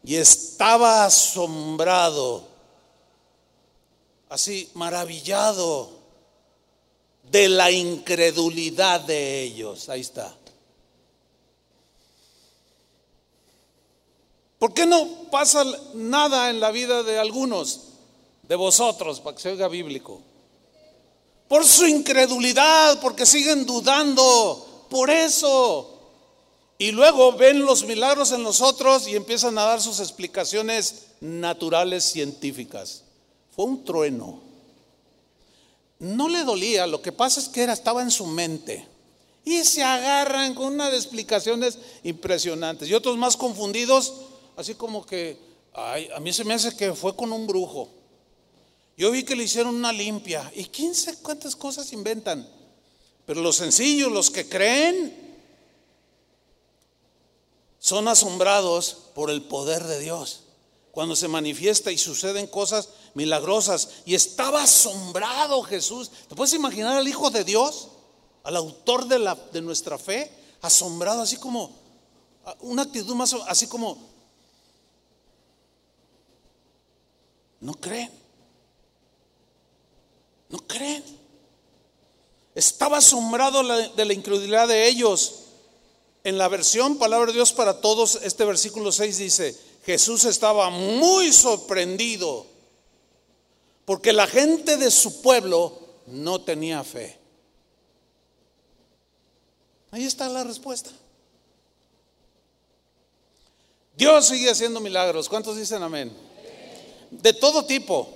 Speaker 1: Y estaba asombrado, así maravillado de la incredulidad de ellos. Ahí está. ¿Por qué no pasa nada en la vida de algunos de vosotros, para que se oiga bíblico? Por su incredulidad, porque siguen dudando, por eso. Y luego ven los milagros en nosotros y empiezan a dar sus explicaciones naturales científicas. Fue un trueno. No le dolía, lo que pasa es que era, estaba en su mente. Y se agarran con una de explicaciones impresionantes. Y otros más confundidos, así como que, ay, a mí se me hace que fue con un brujo. Yo vi que le hicieron una limpia. Y quién sabe cuántas cosas inventan. Pero los sencillos, los que creen, son asombrados por el poder de Dios. Cuando se manifiesta y suceden cosas milagrosas. Y estaba asombrado Jesús. ¿Te puedes imaginar al Hijo de Dios? Al autor de, la, de nuestra fe. Asombrado, así como, una actitud más, así como, no creen. No creen. Estaba asombrado de la incredulidad de ellos. En la versión Palabra de Dios para Todos, este versículo 6 dice, Jesús estaba muy sorprendido porque la gente de su pueblo no tenía fe. Ahí está la respuesta. Dios sigue haciendo milagros. ¿Cuántos dicen amén? De todo tipo.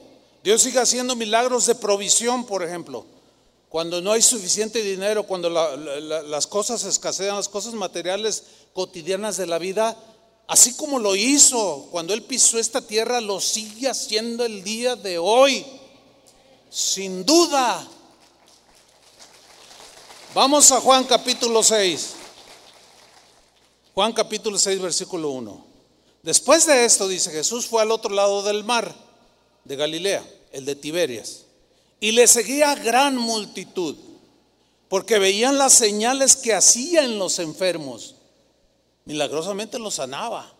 Speaker 1: Dios sigue haciendo milagros de provisión, por ejemplo. Cuando no hay suficiente dinero, cuando las cosas escasean, las cosas materiales cotidianas de la vida, Así como lo hizo cuando Él pisó esta tierra, lo sigue haciendo el día de hoy. Sin duda. Vamos a Juan capítulo 6. Juan capítulo 6, versículo 1. Después de esto, dice Jesús fue al otro lado del mar de Galilea, el de Tiberias, y le seguía gran multitud, porque veían las señales que hacía en los enfermos milagrosamente lo sanaba.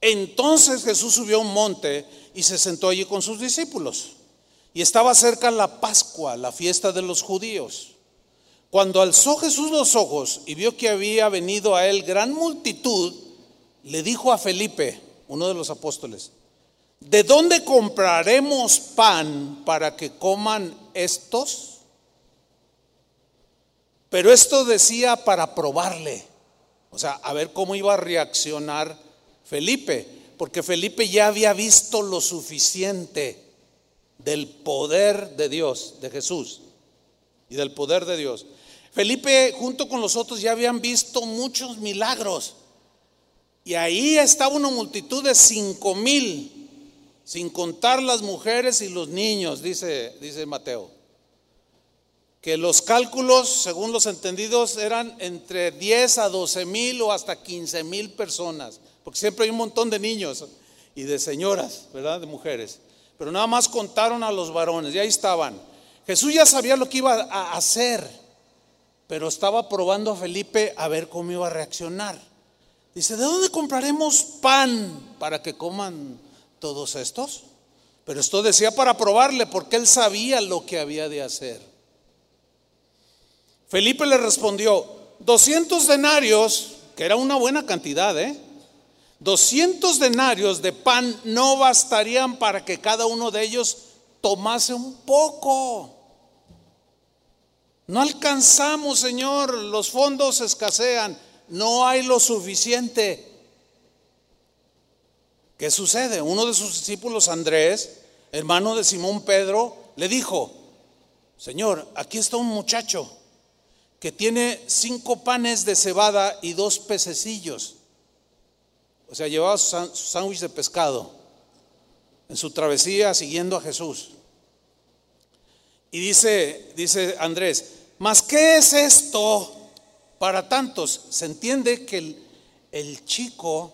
Speaker 1: Entonces Jesús subió a un monte y se sentó allí con sus discípulos. Y estaba cerca la Pascua, la fiesta de los judíos. Cuando alzó Jesús los ojos y vio que había venido a él gran multitud, le dijo a Felipe, uno de los apóstoles, ¿de dónde compraremos pan para que coman estos? Pero esto decía para probarle o sea, a ver cómo iba a reaccionar Felipe, porque Felipe ya había visto lo suficiente del poder de Dios, de Jesús, y del poder de Dios. Felipe junto con los otros ya habían visto muchos milagros. Y ahí estaba una multitud de cinco mil, sin contar las mujeres y los niños, dice, dice Mateo que los cálculos, según los entendidos, eran entre 10 a 12 mil o hasta 15 mil personas, porque siempre hay un montón de niños y de señoras, ¿verdad? De mujeres. Pero nada más contaron a los varones y ahí estaban. Jesús ya sabía lo que iba a hacer, pero estaba probando a Felipe a ver cómo iba a reaccionar. Dice, ¿de dónde compraremos pan para que coman todos estos? Pero esto decía para probarle, porque él sabía lo que había de hacer. Felipe le respondió, 200 denarios, que era una buena cantidad, ¿eh? 200 denarios de pan no bastarían para que cada uno de ellos tomase un poco. No alcanzamos, Señor, los fondos escasean, no hay lo suficiente. ¿Qué sucede? Uno de sus discípulos, Andrés, hermano de Simón Pedro, le dijo, Señor, aquí está un muchacho que tiene cinco panes de cebada y dos pececillos. O sea, llevaba su sándwich de pescado en su travesía siguiendo a Jesús. Y dice, dice Andrés, ¿mas qué es esto para tantos? Se entiende que el, el chico,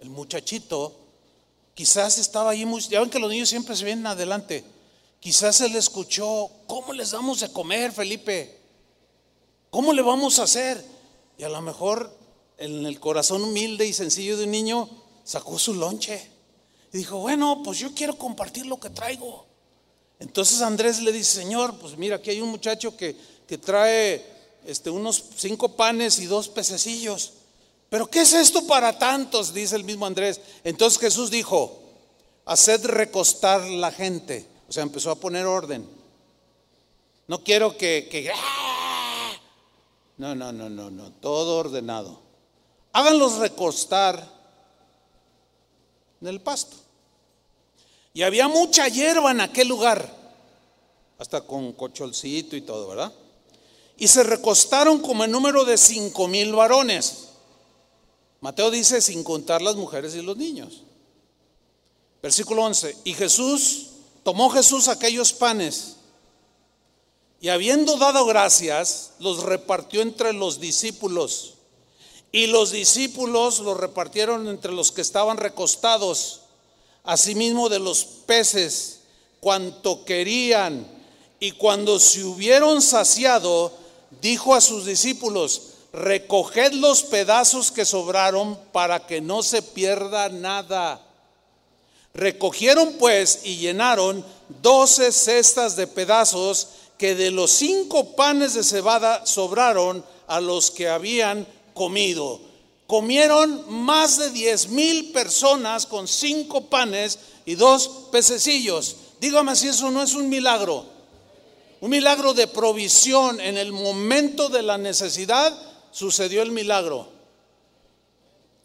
Speaker 1: el muchachito, quizás estaba ahí muy, ya ven que los niños siempre se vienen adelante. Quizás él escuchó, ¿cómo les damos de comer, Felipe? ¿Cómo le vamos a hacer? Y a lo mejor en el corazón humilde y sencillo de un niño, sacó su lonche y dijo, bueno, pues yo quiero compartir lo que traigo. Entonces Andrés le dice, Señor, pues mira, aquí hay un muchacho que, que trae este, unos cinco panes y dos pececillos. Pero ¿qué es esto para tantos? Dice el mismo Andrés. Entonces Jesús dijo, haced recostar la gente. O sea, empezó a poner orden. No quiero que... que ¡ah! No, no, no, no, no. Todo ordenado. Háganlos recostar en el pasto. Y había mucha hierba en aquel lugar, hasta con cocholcito y todo, ¿verdad? Y se recostaron como en número de cinco mil varones. Mateo dice sin contar las mujeres y los niños. Versículo 11. Y Jesús, tomó Jesús aquellos panes y habiendo dado gracias, los repartió entre los discípulos. Y los discípulos los repartieron entre los que estaban recostados asimismo de los peces, cuanto querían. Y cuando se hubieron saciado, dijo a sus discípulos, recoged los pedazos que sobraron para que no se pierda nada. Recogieron pues y llenaron doce cestas de pedazos que de los cinco panes de cebada sobraron a los que habían comido comieron más de diez mil personas con cinco panes y dos pececillos. Dígame si eso no es un milagro. Un milagro de provisión. En el momento de la necesidad sucedió el milagro.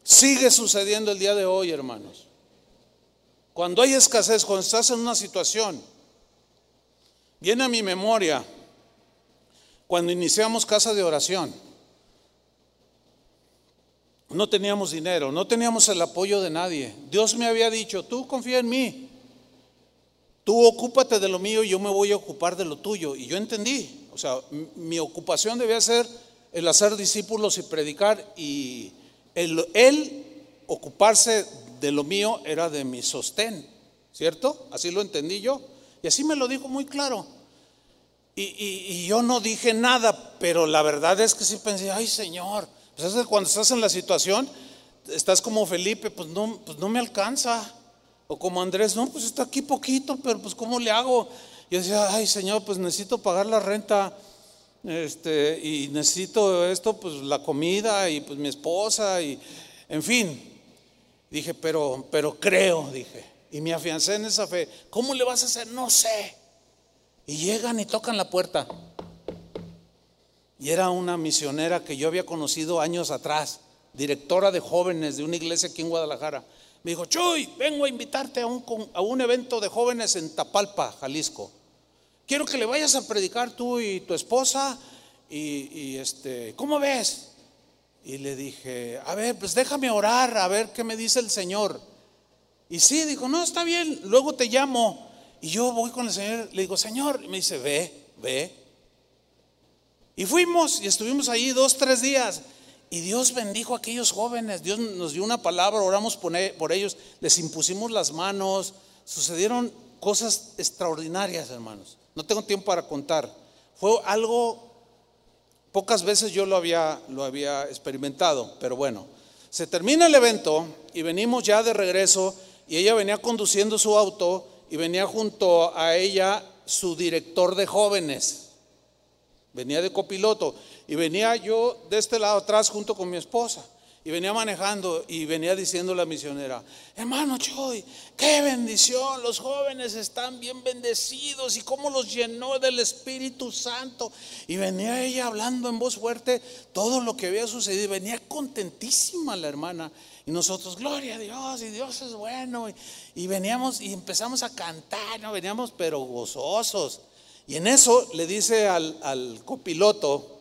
Speaker 1: Sigue sucediendo el día de hoy, hermanos. Cuando hay escasez, cuando estás en una situación, viene a mi memoria cuando iniciamos casa de oración. No teníamos dinero, no teníamos el apoyo de nadie. Dios me había dicho, tú confía en mí, tú ocúpate de lo mío y yo me voy a ocupar de lo tuyo. Y yo entendí, o sea, mi ocupación debía ser el hacer discípulos y predicar y él ocuparse de lo mío era de mi sostén, ¿cierto? Así lo entendí yo. Y así me lo dijo muy claro. Y, y yo no dije nada, pero la verdad es que sí pensé, ay Señor, pues cuando estás en la situación, estás como Felipe, pues no, pues no me alcanza. O como Andrés, no, pues está aquí poquito, pero pues ¿cómo le hago? Y yo decía, ay Señor, pues necesito pagar la renta, este, y necesito esto, pues la comida, y pues mi esposa, y en fin. Dije, pero, pero creo, dije. Y me afiancé en esa fe. ¿Cómo le vas a hacer? No sé. Y llegan y tocan la puerta. Y era una misionera que yo había conocido años atrás, directora de jóvenes de una iglesia aquí en Guadalajara. Me dijo, Chuy, vengo a invitarte a un, a un evento de jóvenes en Tapalpa, Jalisco. Quiero que le vayas a predicar tú y tu esposa. Y, este, ¿cómo ves? Y le dije, a ver, pues déjame orar, a ver qué me dice el Señor. Y sí, dijo, no, está bien, luego te llamo. Y yo voy con el Señor, le digo, Señor, y me dice, ve, ve. Y fuimos y estuvimos ahí dos, tres días. Y Dios bendijo a aquellos jóvenes. Dios nos dio una palabra, oramos por ellos, les impusimos las manos. Sucedieron cosas extraordinarias, hermanos. No tengo tiempo para contar. Fue algo, pocas veces yo lo había, lo había experimentado, pero bueno. Se termina el evento y venimos ya de regreso y ella venía conduciendo su auto y venía junto a ella su director de jóvenes venía de copiloto y venía yo de este lado atrás junto con mi esposa y venía manejando y venía diciendo la misionera, hermano Choy, qué bendición, los jóvenes están bien bendecidos y cómo los llenó del Espíritu Santo. Y venía ella hablando en voz fuerte todo lo que había sucedido, venía contentísima la hermana. Y nosotros, gloria a Dios, y Dios es bueno. Y, veníamos y empezamos a cantar, no veníamos pero gozosos. Y en eso le dice al, copiloto,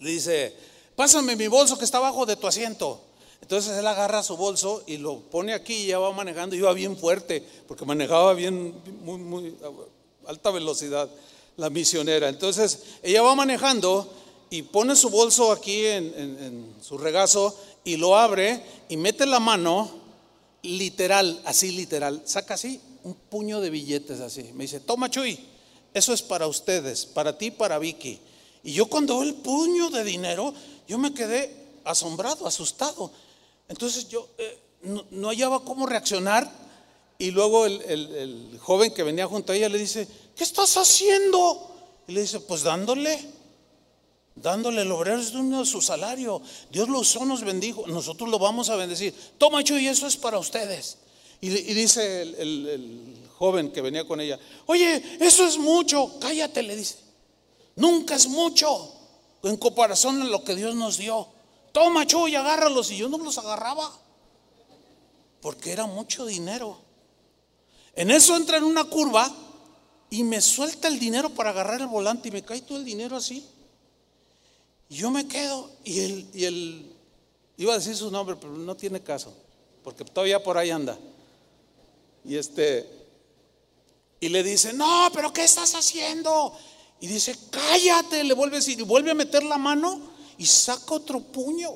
Speaker 1: le dice, pásame mi bolso que está abajo de tu asiento. Entonces él agarra su bolso y lo pone aquí y ya va manejando. Iba bien fuerte, porque manejaba bien, muy, muy alta velocidad la misionera. Entonces ella va manejando y pone su bolso aquí en, en, su regazo y lo abre y mete la mano, literal, así literal, saca así un puño de billetes así. Me dice, toma Chuy. Eso es para ustedes, para ti, para Vicky. Y yo cuando el puño de dinero, yo me quedé asombrado, asustado. Entonces yo eh, no, hallaba cómo reaccionar y luego el, el, joven que venía junto a ella le dice, ¿qué estás haciendo? Y le dice, pues dándole, dándole el obrero su salario. Dios lo usó, nos bendijo, nosotros lo vamos a bendecir. Toma, y eso es para ustedes. Y, y dice el, joven que venía con ella, oye, eso es mucho, cállate, le dice. Nunca es mucho en comparación a lo que Dios nos dio. Toma, Chuy, agárralos. Y yo no los agarraba. Porque era mucho dinero. En eso entra en una curva y me suelta el dinero para agarrar el volante y me cae todo el dinero así. Y yo me quedo y él, y él, iba a decir su nombre, pero no tiene caso, porque todavía por ahí anda. Y este, y le dice, no, pero ¿qué estás haciendo? Y dice, cállate, le vuelve a decir, y vuelve a meter la mano y saca otro puño.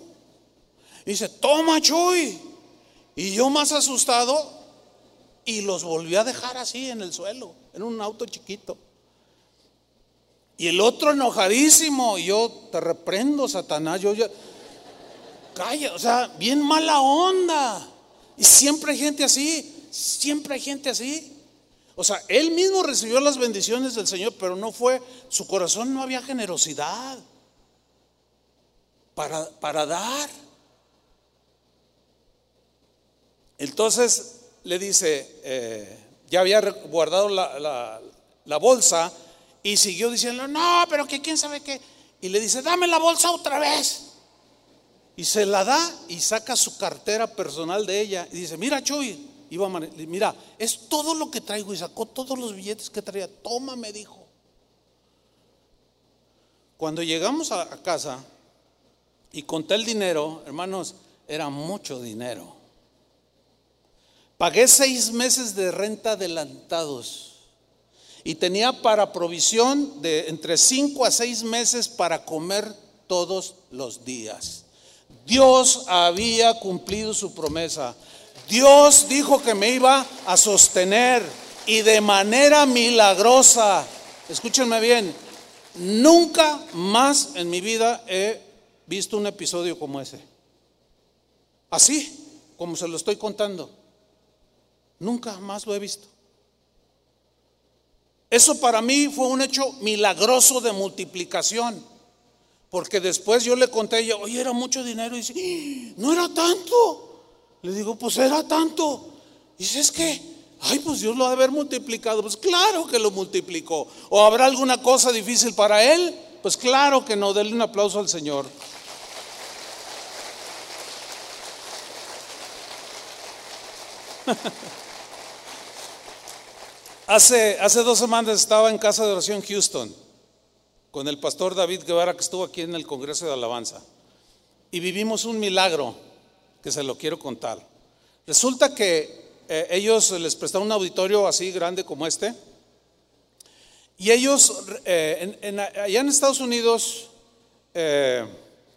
Speaker 1: Y dice, toma, Chuy. Y yo más asustado, y los volvió a dejar así en el suelo, en un auto chiquito. Y el otro enojadísimo, y yo te reprendo, Satanás, yo ya, calla, o sea, bien mala onda. Y siempre hay gente así, siempre hay gente así. O sea, él mismo recibió las bendiciones del Señor, pero no fue, su corazón no había generosidad para, para dar. Entonces le dice, eh, ya había guardado la, la, bolsa y siguió diciendo, no, pero que quién sabe qué. Y le dice, dame la bolsa otra vez. Y se la da y saca su cartera personal de ella y dice, mira Chuy, Iba mira, es todo lo que traigo y sacó todos los billetes que traía. Toma, me dijo. Cuando llegamos a, casa y conté el dinero, hermanos, era mucho dinero. Pagué seis meses de renta adelantados y tenía para provisión de entre cinco a seis meses para comer todos los días. Dios había cumplido su promesa. Dios dijo que me iba a sostener y de manera milagrosa. Escúchenme bien, nunca más en mi vida he visto un episodio como ese. Así, como se lo estoy contando. Nunca más lo he visto. Eso para mí fue un hecho milagroso de multiplicación. Porque después yo le conté ella, oye, era mucho dinero. Y dice, no era tanto. Le digo, pues era tanto. Y dice, es que, ay, pues Dios lo ha de haber multiplicado. Pues claro que lo multiplicó. ¿O habrá alguna cosa difícil para él? Pues claro que no. Denle un aplauso al Señor. hace, hace dos semanas estaba en casa de oración Houston con el pastor David Guevara que estuvo aquí en el Congreso de Alabanza. Y vivimos un milagro que se lo quiero contar. Resulta que eh, ellos les prestaron un auditorio así grande como este. Y ellos, eh, allá en Estados Unidos, eh,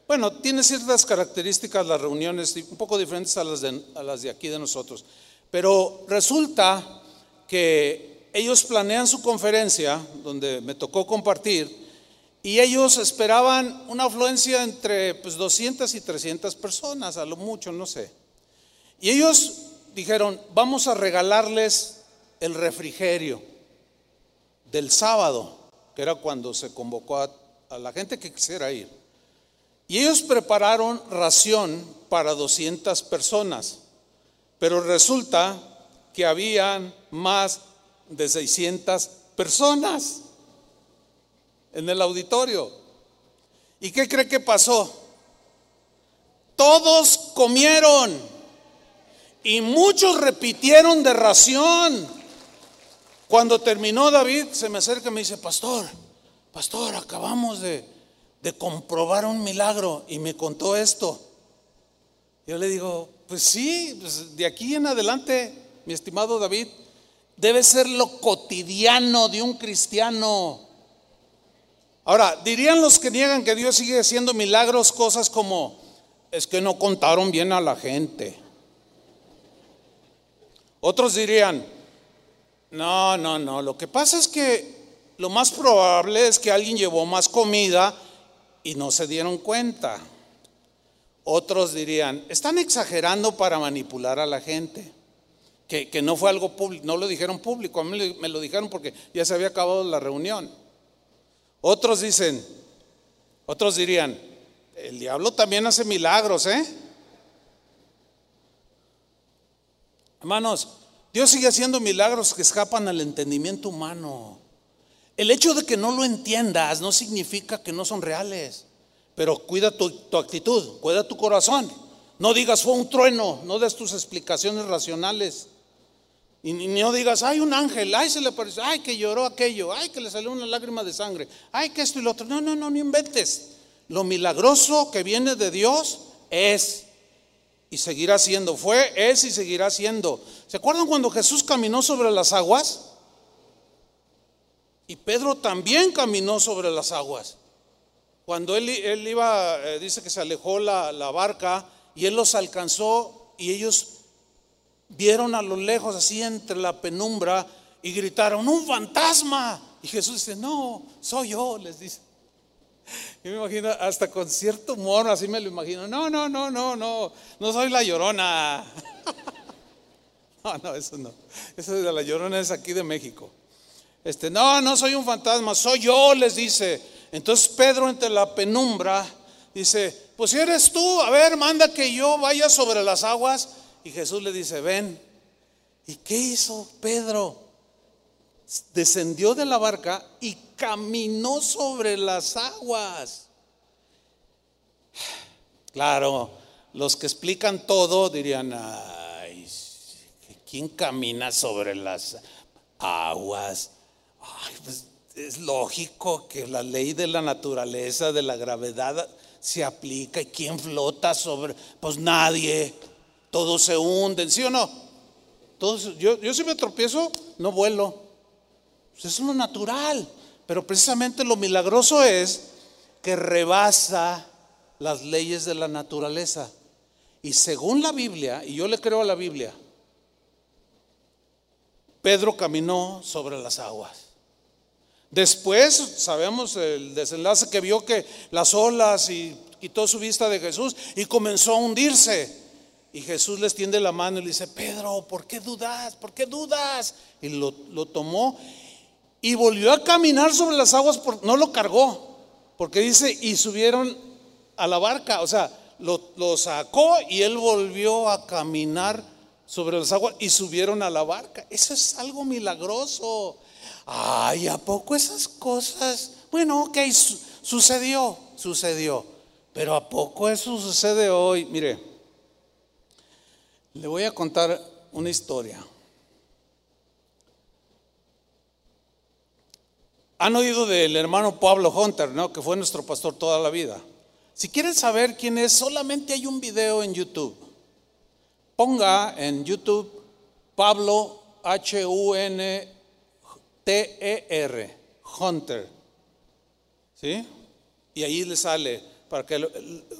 Speaker 1: bueno, tiene ciertas características las reuniones un poco diferentes a las, de, a las de aquí de nosotros. Pero resulta que ellos planean su conferencia, donde me tocó compartir, y ellos esperaban una afluencia entre pues, 200 y 300 personas, a lo mucho, no sé. Y ellos dijeron, vamos a regalarles el refrigerio del sábado, que era cuando se convocó a, a la gente que quisiera ir. Y ellos prepararon ración para 200 personas, pero resulta que habían más de 600 personas en el auditorio. ¿Y qué cree que pasó? Todos comieron y muchos repitieron de ración. Cuando terminó David, se me acerca y me dice, pastor, pastor, acabamos de, de comprobar un milagro y me contó esto. Yo le digo, pues sí, pues de aquí en adelante, mi estimado David, debe ser lo cotidiano de un cristiano. Ahora, dirían los que niegan que Dios sigue haciendo milagros cosas como, es que no contaron bien a la gente. Otros dirían, no, no, no, lo que pasa es que lo más probable es que alguien llevó más comida y no se dieron cuenta. Otros dirían, están exagerando para manipular a la gente. Que, no fue algo público, no lo dijeron público, a mí me lo dijeron porque ya se había acabado la reunión. Otros dicen, otros dirían, el diablo también hace milagros, ¿eh? Hermanos, Dios sigue haciendo milagros que escapan al entendimiento humano. El hecho de que no lo entiendas no significa que no son reales, pero cuida tu, actitud, cuida tu corazón. No digas fue un trueno, no des tus explicaciones racionales. Y no digas, ay, un ángel, ay, se le apareció, ay, que lloró aquello, ay, que le salió una lágrima de sangre, ay, que esto y lo otro. No, no, no, no inventes. Lo milagroso que viene de Dios es y seguirá siendo. Fue, es y seguirá siendo. ¿Se acuerdan cuando Jesús caminó sobre las aguas? Y Pedro también caminó sobre las aguas. Cuando él, iba, eh, dice que se alejó la, la barca y él los alcanzó y ellos vieron a lo lejos, así entre la penumbra, y gritaron, un fantasma. Y Jesús dice, no, soy yo, les dice. Yo me imagino hasta con cierto humor, así me lo imagino. No, no, no, no, no, no soy la llorona. No, no, eso no. Eso de la llorona es aquí de México. Este, no, no soy un fantasma, soy yo, les dice. Entonces Pedro entre la penumbra dice, pues si eres tú, a ver, manda que yo vaya sobre las aguas. Y Jesús le dice, ven. ¿Y qué hizo Pedro? Descendió de la barca y caminó sobre las aguas. Claro, los que explican todo dirían, ay, ¿quién camina sobre las aguas? Ay, pues es lógico que la ley de la naturaleza, de la gravedad, se aplica. ¿Y quién flota sobre? Pues nadie. Todos se hunden, ¿sí o no? Todos, yo, yo si me tropiezo, no vuelo. Pues es lo natural. Pero precisamente lo milagroso es que rebasa las leyes de la naturaleza. Y según la Biblia, y yo le creo a la Biblia, Pedro caminó sobre las aguas. Después sabemos el desenlace que vio que las olas y quitó su vista de Jesús y comenzó a hundirse. Y Jesús les tiende la mano y le dice, Pedro, ¿por qué dudas? ¿Por qué dudas? Y lo, lo tomó y volvió a caminar sobre las aguas, no lo cargó, porque dice, y subieron a la barca, o sea, lo, sacó y él volvió a caminar sobre las aguas y subieron a la barca. Eso es algo milagroso. Ay, ¿a poco esas cosas? Bueno, ok, sucedió, sucedió. Pero ¿a poco eso sucede hoy? Mire, le voy a contar una historia. Han oído del hermano Pablo Hunter, ¿no? Que fue nuestro pastor toda la vida. Si quieren saber quién es, solamente hay un video en YouTube. Ponga en YouTube Pablo H-U-N-T-E-R, Hunter. ¿Sí? Y ahí le sale para que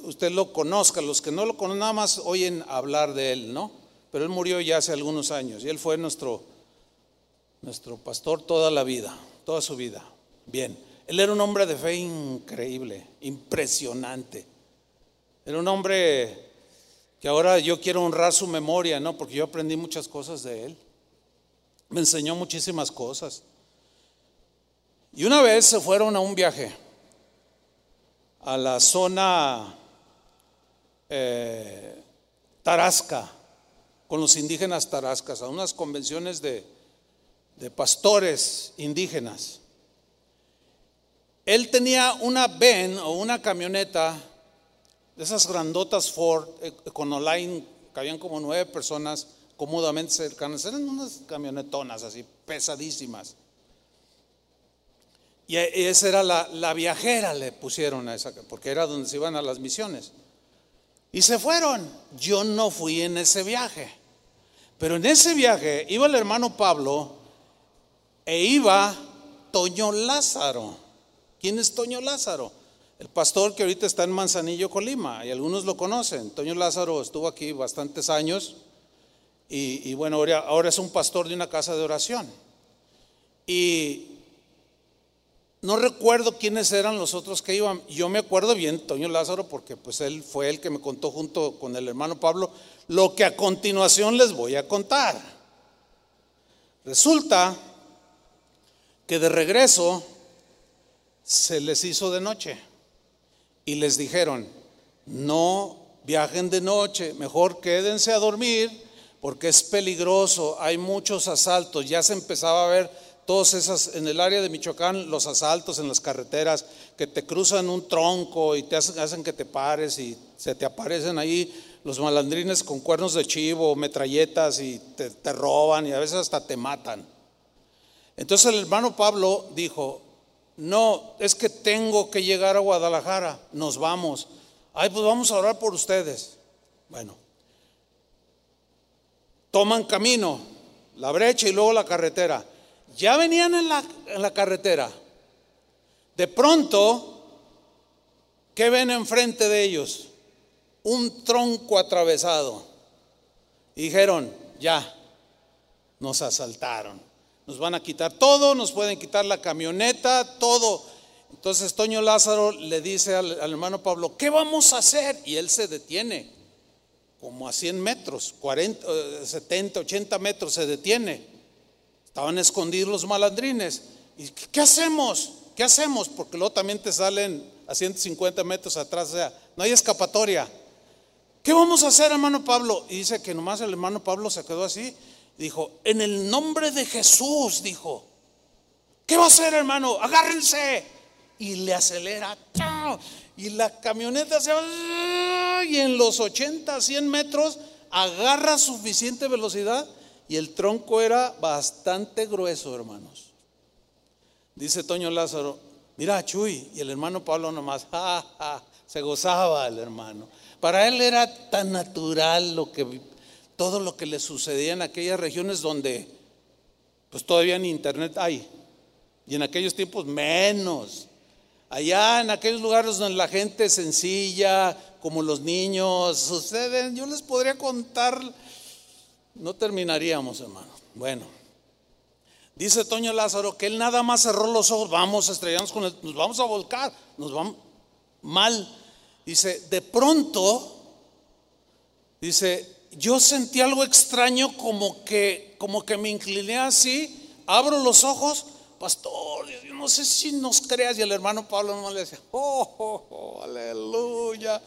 Speaker 1: usted lo conozca. Los que no lo conocen, nada más oyen hablar de él, ¿no? Pero él murió ya hace algunos años y él fue nuestro, nuestro pastor toda la vida, toda su vida. Bien, él era un hombre de fe increíble, impresionante. Era un hombre que ahora yo quiero honrar su memoria, ¿no? Porque yo aprendí muchas cosas de él. Me enseñó muchísimas cosas. Y una vez se fueron a un viaje a la zona eh, Tarasca, con los indígenas tarascas, a unas convenciones de, de pastores indígenas. Él tenía una Ben o una camioneta de esas grandotas Ford eh, con online, que habían como nueve personas cómodamente cercanas. Eran unas camionetonas así, pesadísimas. Y e, esa era la, la, viajera, le pusieron a esa, porque era donde se iban a las misiones. Y se fueron. Yo no fui en ese viaje. Pero en ese viaje iba el hermano Pablo e iba Toño Lázaro. ¿Quién es Toño Lázaro? El pastor que ahorita está en Manzanillo, Colima, y algunos lo conocen. Toño Lázaro estuvo aquí bastantes años y, bueno, ahora, es un pastor de una casa de oración. Y no recuerdo quiénes eran los otros que iban. Yo me acuerdo bien, Toño Lázaro, porque pues él fue el que me contó junto con el hermano Pablo lo que a continuación les voy a contar. Resulta que de regreso se les hizo de noche y les dijeron, no viajen de noche, mejor quédense a dormir porque es peligroso, hay muchos asaltos, ya se empezaba a ver todos esas, en el área de Michoacán, los asaltos en las carreteras que te cruzan un tronco y te hacen, que te pares y se te aparecen ahí los malandrines con cuernos de chivo, metralletas y te, te roban y a veces hasta te matan. Entonces el hermano Pablo dijo, no, es que tengo que llegar a Guadalajara, nos vamos. Ay, pues vamos a orar por ustedes. Bueno, toman camino, la brecha y luego la carretera. Ya venían en la, carretera. De pronto, ¿qué ven enfrente de ellos? Un tronco atravesado. dijeron, ya, nos asaltaron. Nos van a quitar todo, nos pueden quitar la camioneta, todo. Entonces Toño Lázaro le dice al, hermano Pablo, ¿qué vamos a hacer? Y él se detiene, como a 100 metros, 40, 70, 80 metros se detiene. Estaban escondidos los malandrines. ¿Y qué hacemos? ¿Qué hacemos? Porque luego también te salen a 150 metros atrás, o sea, no hay escapatoria. ¿Qué vamos a hacer, hermano Pablo? Y dice que nomás el hermano Pablo se quedó así. Dijo, en el nombre de Jesús, dijo. ¿Qué va a hacer, hermano? Agárrense. Y le acelera. Y la camioneta se va. Y en los 80, 100 metros agarra suficiente velocidad y el tronco era bastante grueso, hermanos. Dice Toño Lázaro, mira Chuy, y el hermano Pablo nomás, se gozaba el hermano. Para él era tan natural lo que, todo lo que le sucedía en aquellas regiones donde pues todavía ni internet hay, y en aquellos tiempos menos. Allá en aquellos lugares donde la gente sencilla, como los niños, suceden, yo les podría contar no terminaríamos, hermano. Bueno, dice Toño Lázaro que él nada más cerró los ojos, vamos a estrellarnos con él, nos vamos a volcar, nos vamos mal. Dice, de pronto, dice, yo sentí algo extraño como que, como que me incliné así, abro los ojos, pastor, yo no sé si nos creas. Y el hermano Pablo no le decía, oh, oh, oh, aleluya.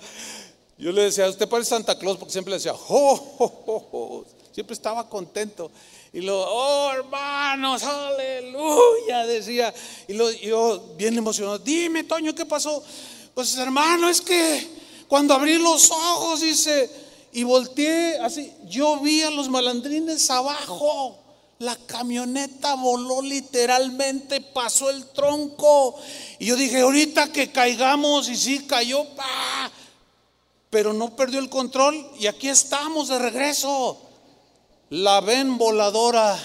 Speaker 1: Yo le decía, usted parece Santa Claus porque siempre le decía, oh, oh, oh, oh. Siempre estaba contento. Y lo, oh hermanos, aleluya, decía. Y lo, yo bien emocionado, dime, Toño, ¿qué pasó? Pues hermano, es que cuando abrí los ojos, dice, y volteé así, yo vi a los malandrines abajo. La camioneta voló literalmente, pasó el tronco. Y yo dije, ahorita que caigamos, y sí cayó, pa. Pero no perdió el control y aquí estamos de regreso la ven voladora.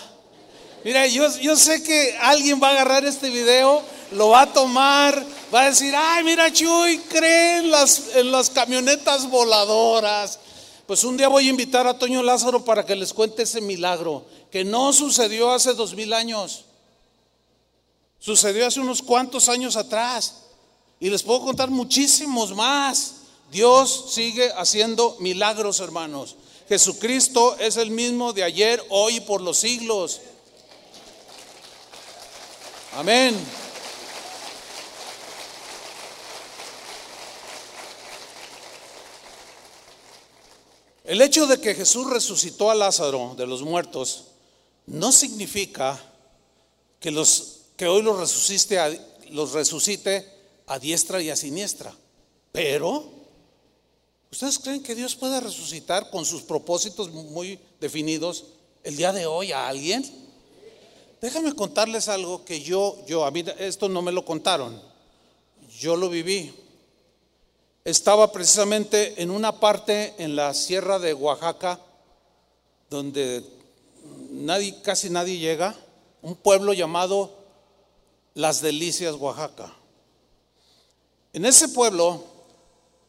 Speaker 1: Mira, yo, yo sé que alguien va a agarrar este video, lo va a tomar, va a decir, ay, mira Chuy, creen las, en las camionetas voladoras. Pues un día voy a invitar a Toño Lázaro para que les cuente ese milagro, que no sucedió hace dos mil años, sucedió hace unos cuantos años atrás. Y les puedo contar muchísimos más. Dios sigue haciendo milagros, hermanos. Jesucristo es el mismo de ayer, hoy y por los siglos. Amén. El hecho de que Jesús resucitó a Lázaro de los muertos no significa que, los, que hoy los resucite, a, los resucite a diestra y a siniestra. Pero ¿Ustedes creen que Dios puede resucitar con sus propósitos muy definidos el día de hoy a alguien? Déjame contarles algo que yo, yo, a mí esto no me lo contaron, yo lo viví. Estaba precisamente en una parte en la sierra de Oaxaca, donde nadie, casi nadie llega, un pueblo llamado Las Delicias, Oaxaca. En ese pueblo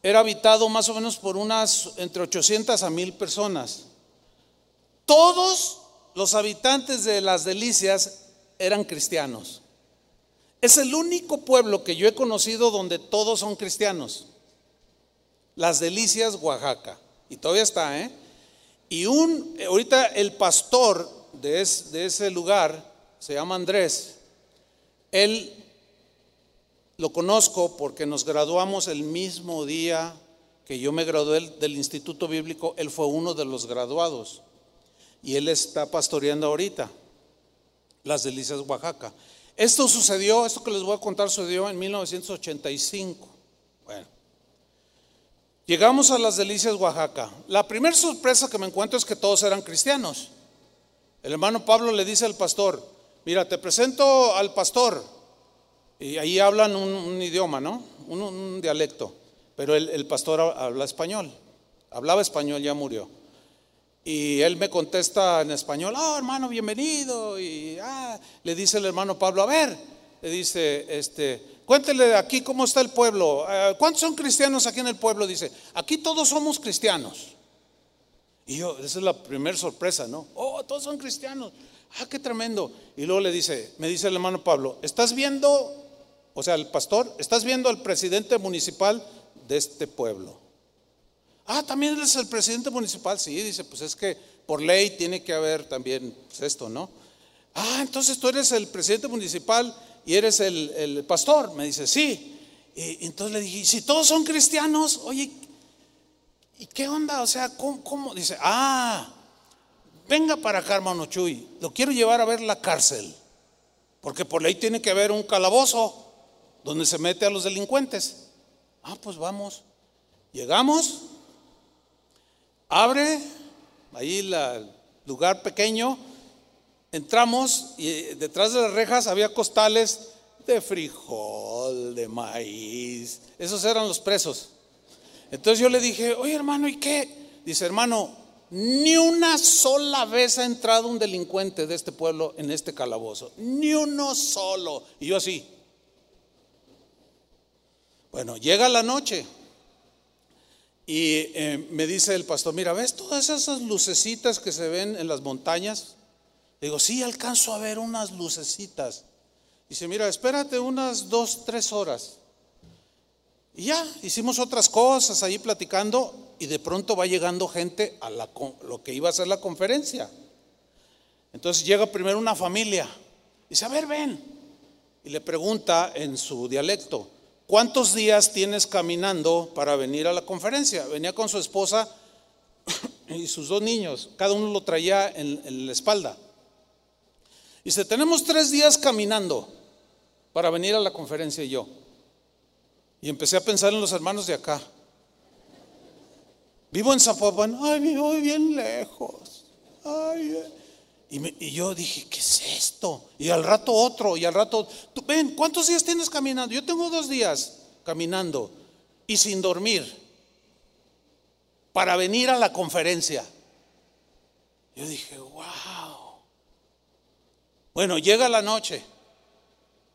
Speaker 1: era habitado más o menos por unas entre 800 a 1000 personas. Todos los habitantes de las delicias eran cristianos. Es el único pueblo que yo he conocido donde todos son cristianos. Las Delicias, Oaxaca. Y todavía está, ¿eh? Y un, ahorita el pastor de, de ese lugar, se llama Andrés, él lo conozco porque nos graduamos el mismo día que yo me gradué del Instituto Bíblico, él fue uno de los graduados. Y él está pastoreando ahorita las delicias Oaxaca. Esto sucedió, esto que les voy a contar sucedió en 1985. Bueno, llegamos a las delicias Oaxaca. La primera sorpresa que me encuentro es que todos eran cristianos. El hermano Pablo le dice al pastor, mira, te presento al pastor. Y ahí hablan un, idioma, ¿no? Un, dialecto. Pero el, pastor habla español. Hablaba español, ya murió. Y él me contesta en español, oh hermano, bienvenido. Y ah, le dice el hermano Pablo, a ver, le dice, este, cuéntele aquí cómo está el pueblo. Eh, ¿Cuántos son cristianos aquí en el pueblo? Dice, aquí todos somos cristianos. Y yo, esa es la primera sorpresa, ¿no? Oh, todos son cristianos. Ah, qué tremendo. Y luego le dice, me dice el hermano Pablo, ¿estás viendo, o sea, el pastor, estás viendo al presidente municipal de este pueblo? Ah, también es el presidente municipal. Sí, dice, pues es que por ley tiene que haber también pues, esto, ¿no? Ah, entonces tú eres el presidente municipal y eres el, pastor. Me dice, sí. Y, entonces le dije, si todos son cristianos, oye, ¿y qué onda? O sea, ¿cómo? Dice, ah, venga para acá, hermano Chuy, lo quiero llevar a ver la cárcel, porque por ley tiene que haber un calabozo donde se mete a los delincuentes. Ah, pues vamos. Llegamos, abre ahí el lugar pequeño, entramos y detrás de las rejas había costales de frijol, de maíz, esos eran los presos. Entonces yo le dije, oye hermano, ¿y qué? Dice, hermano, ni una sola vez ha entrado un delincuente de este pueblo en este calabozo, ni uno solo. Y yo así. Bueno, llega la noche. Y eh, me dice el pastor, mira, ¿ves todas esas lucecitas que se ven en las montañas? digo, sí, alcanzo a ver unas lucecitas. Dice, mira, espérate unas dos, tres horas. Y ya, hicimos otras cosas ahí platicando y de pronto va llegando gente a la, lo que iba a ser la conferencia. Entonces llega primero una familia. Dice, a ver, ven. Y le pregunta en su dialecto, ¿cuántos días tienes caminando para venir a la conferencia? Venía con su esposa y sus dos niños, cada uno lo traía en, la espalda. Dice, tenemos tres días caminando para venir a la conferencia y yo. Y empecé a pensar en los hermanos de acá. Vivo en Zapopan, ay, vivo bien lejos. Y, yo dije, ¿qué es esto? Y al rato otro, y al rato, tú, ven, ¿cuántos días tienes caminando? Yo tengo dos días caminando y sin dormir para venir a la conferencia. Yo dije, wow. Bueno, llega la noche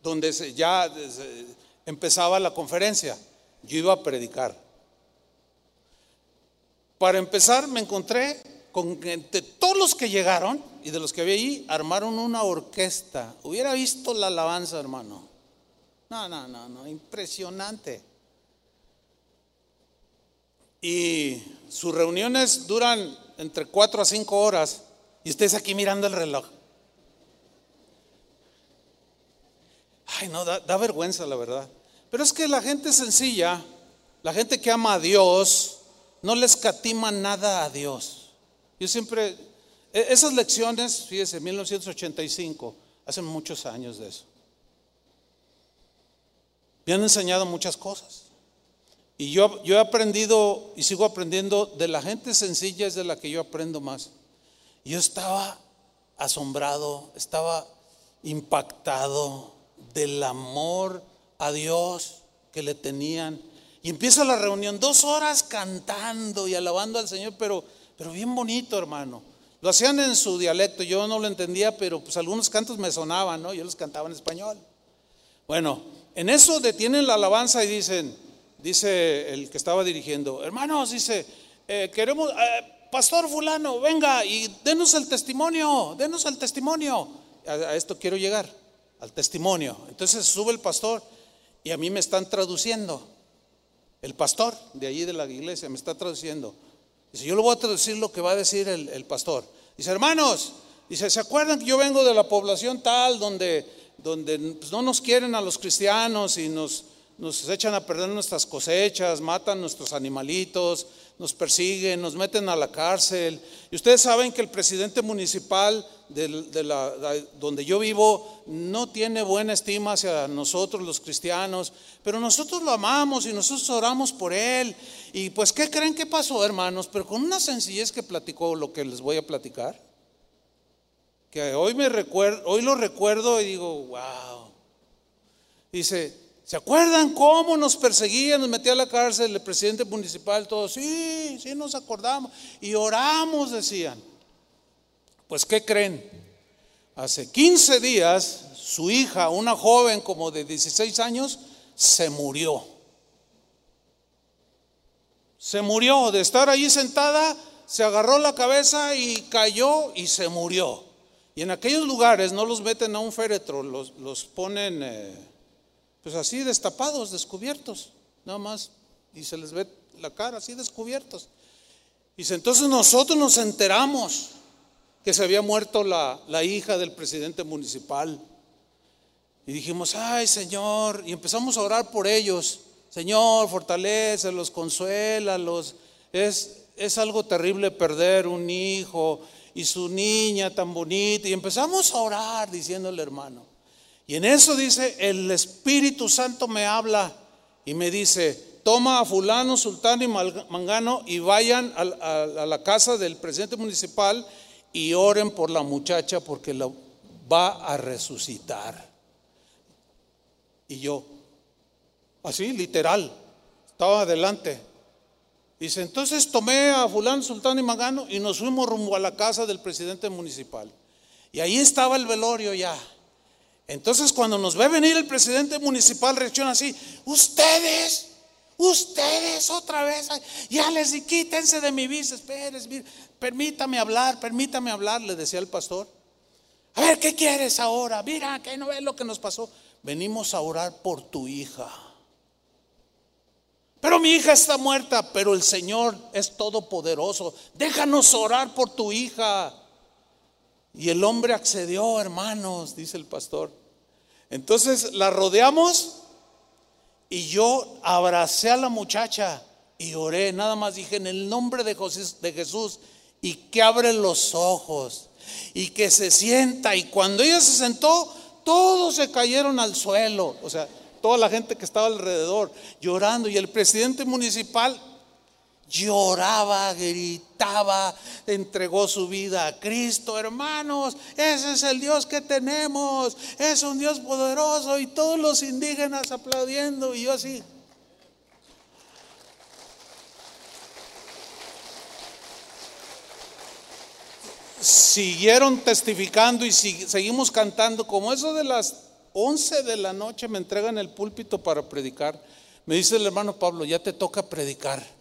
Speaker 1: donde ya empezaba la conferencia. Yo iba a predicar. Para empezar, me encontré con de todos los que llegaron y de los que había allí, armaron una orquesta. Hubiera visto la alabanza, hermano. No, no, no, no, impresionante. Y sus reuniones duran entre cuatro a cinco horas y ustedes aquí mirando el reloj. Ay, no, da, da vergüenza la verdad. Pero es que la gente sencilla, la gente que ama a Dios, no les catima nada a Dios. Yo siempre, esas lecciones, fíjese, 1985, hace muchos años de eso. Me han enseñado muchas cosas. Y yo, yo he aprendido y sigo aprendiendo de la gente sencilla es de la que yo aprendo más. Yo estaba asombrado, estaba impactado del amor a Dios que le tenían y empieza la reunión, dos horas cantando y alabando al Señor, pero, pero bien bonito, hermano. Lo hacían en su dialecto, yo no lo entendía, pero pues algunos cantos me sonaban, ¿no? Yo los cantaba en español. Bueno, en eso detienen la alabanza y dicen, dice el que estaba dirigiendo, hermanos, dice, eh, queremos, eh, pastor fulano, venga y denos el testimonio, denos el testimonio. a esto quiero llegar. al testimonio. Entonces sube el pastor y a mí me están traduciendo. El pastor de allí de la iglesia me está traduciendo. Dice, yo le voy a traducir lo que va a decir el, pastor. Dice, hermanos, dice, ¿se acuerdan que yo vengo de la población tal donde, donde pues, no nos quieren a los cristianos y nos, nos echan a perder nuestras cosechas, matan nuestros animalitos, nos persiguen, nos meten a la cárcel. Y ustedes saben que el presidente municipal de, la, donde yo vivo no tiene buena estima hacia nosotros los cristianos, pero nosotros lo amamos y nosotros oramos por él. Y pues, ¿qué creen que pasó, hermanos? Pero con una sencillez que platicó lo que les voy a platicar. Que hoy me recuerdo, hoy lo recuerdo y digo, wow. Dice, ¿Se acuerdan cómo nos perseguían, nos metía a la cárcel el presidente municipal? Todos, sí, sí nos acordamos. Y oramos, decían. Pues, ¿qué creen? Hace 15 días, su hija, una joven como de 16 años, se murió. Se murió de estar allí sentada, se agarró la cabeza y cayó y se murió. Y en aquellos lugares no los meten a un féretro, los, los ponen... Eh, pues así destapados, descubiertos, nada más, y se les ve la cara así descubiertos. Y entonces nosotros nos enteramos que se había muerto la, la hija del presidente municipal. Y dijimos, ay Señor, y empezamos a orar por ellos. Señor, fortalece, los consuela, los... Es, es algo terrible perder un hijo y su niña tan bonita. Y empezamos a orar diciéndole, hermano, y en eso dice, el Espíritu Santo me habla y me dice, toma a fulano, sultano y mangano y vayan a, la casa del presidente municipal y oren por la muchacha porque la va a resucitar. Y yo, así literal, estaba adelante. Dice, entonces tomé a fulano, sultano y mangano y nos fuimos rumbo a la casa del presidente municipal. Y ahí estaba el velorio ya. Entonces cuando nos ve venir el presidente municipal reacciona así, ustedes, ustedes otra vez, ya les di, quítense de mi vista, espérense, permítame hablar, permítame hablar, le decía el pastor. A ver, ¿qué quieres ahora? Mira, que no ves lo que nos pasó. Venimos a orar por tu hija. Pero mi hija está muerta, pero el Señor es todopoderoso. Déjanos orar por tu hija. Y el hombre accedió, hermanos, dice el pastor. Entonces la rodeamos y yo abracé a la muchacha y oré, nada más dije en el nombre de, Jesús y que abre los ojos y que se sienta. Y cuando ella se sentó, todos se cayeron al suelo, o sea, toda la gente que estaba alrededor llorando. Y el presidente municipal lloraba, gritaba, entregó su vida a Cristo, hermanos, ese es el Dios que tenemos, es un Dios poderoso y todos los indígenas aplaudiendo y yo así. Siguieron testificando y seguimos cantando, como eso de las 11 de la noche me entregan el púlpito para predicar. Me dice el hermano Pablo, ya te toca predicar.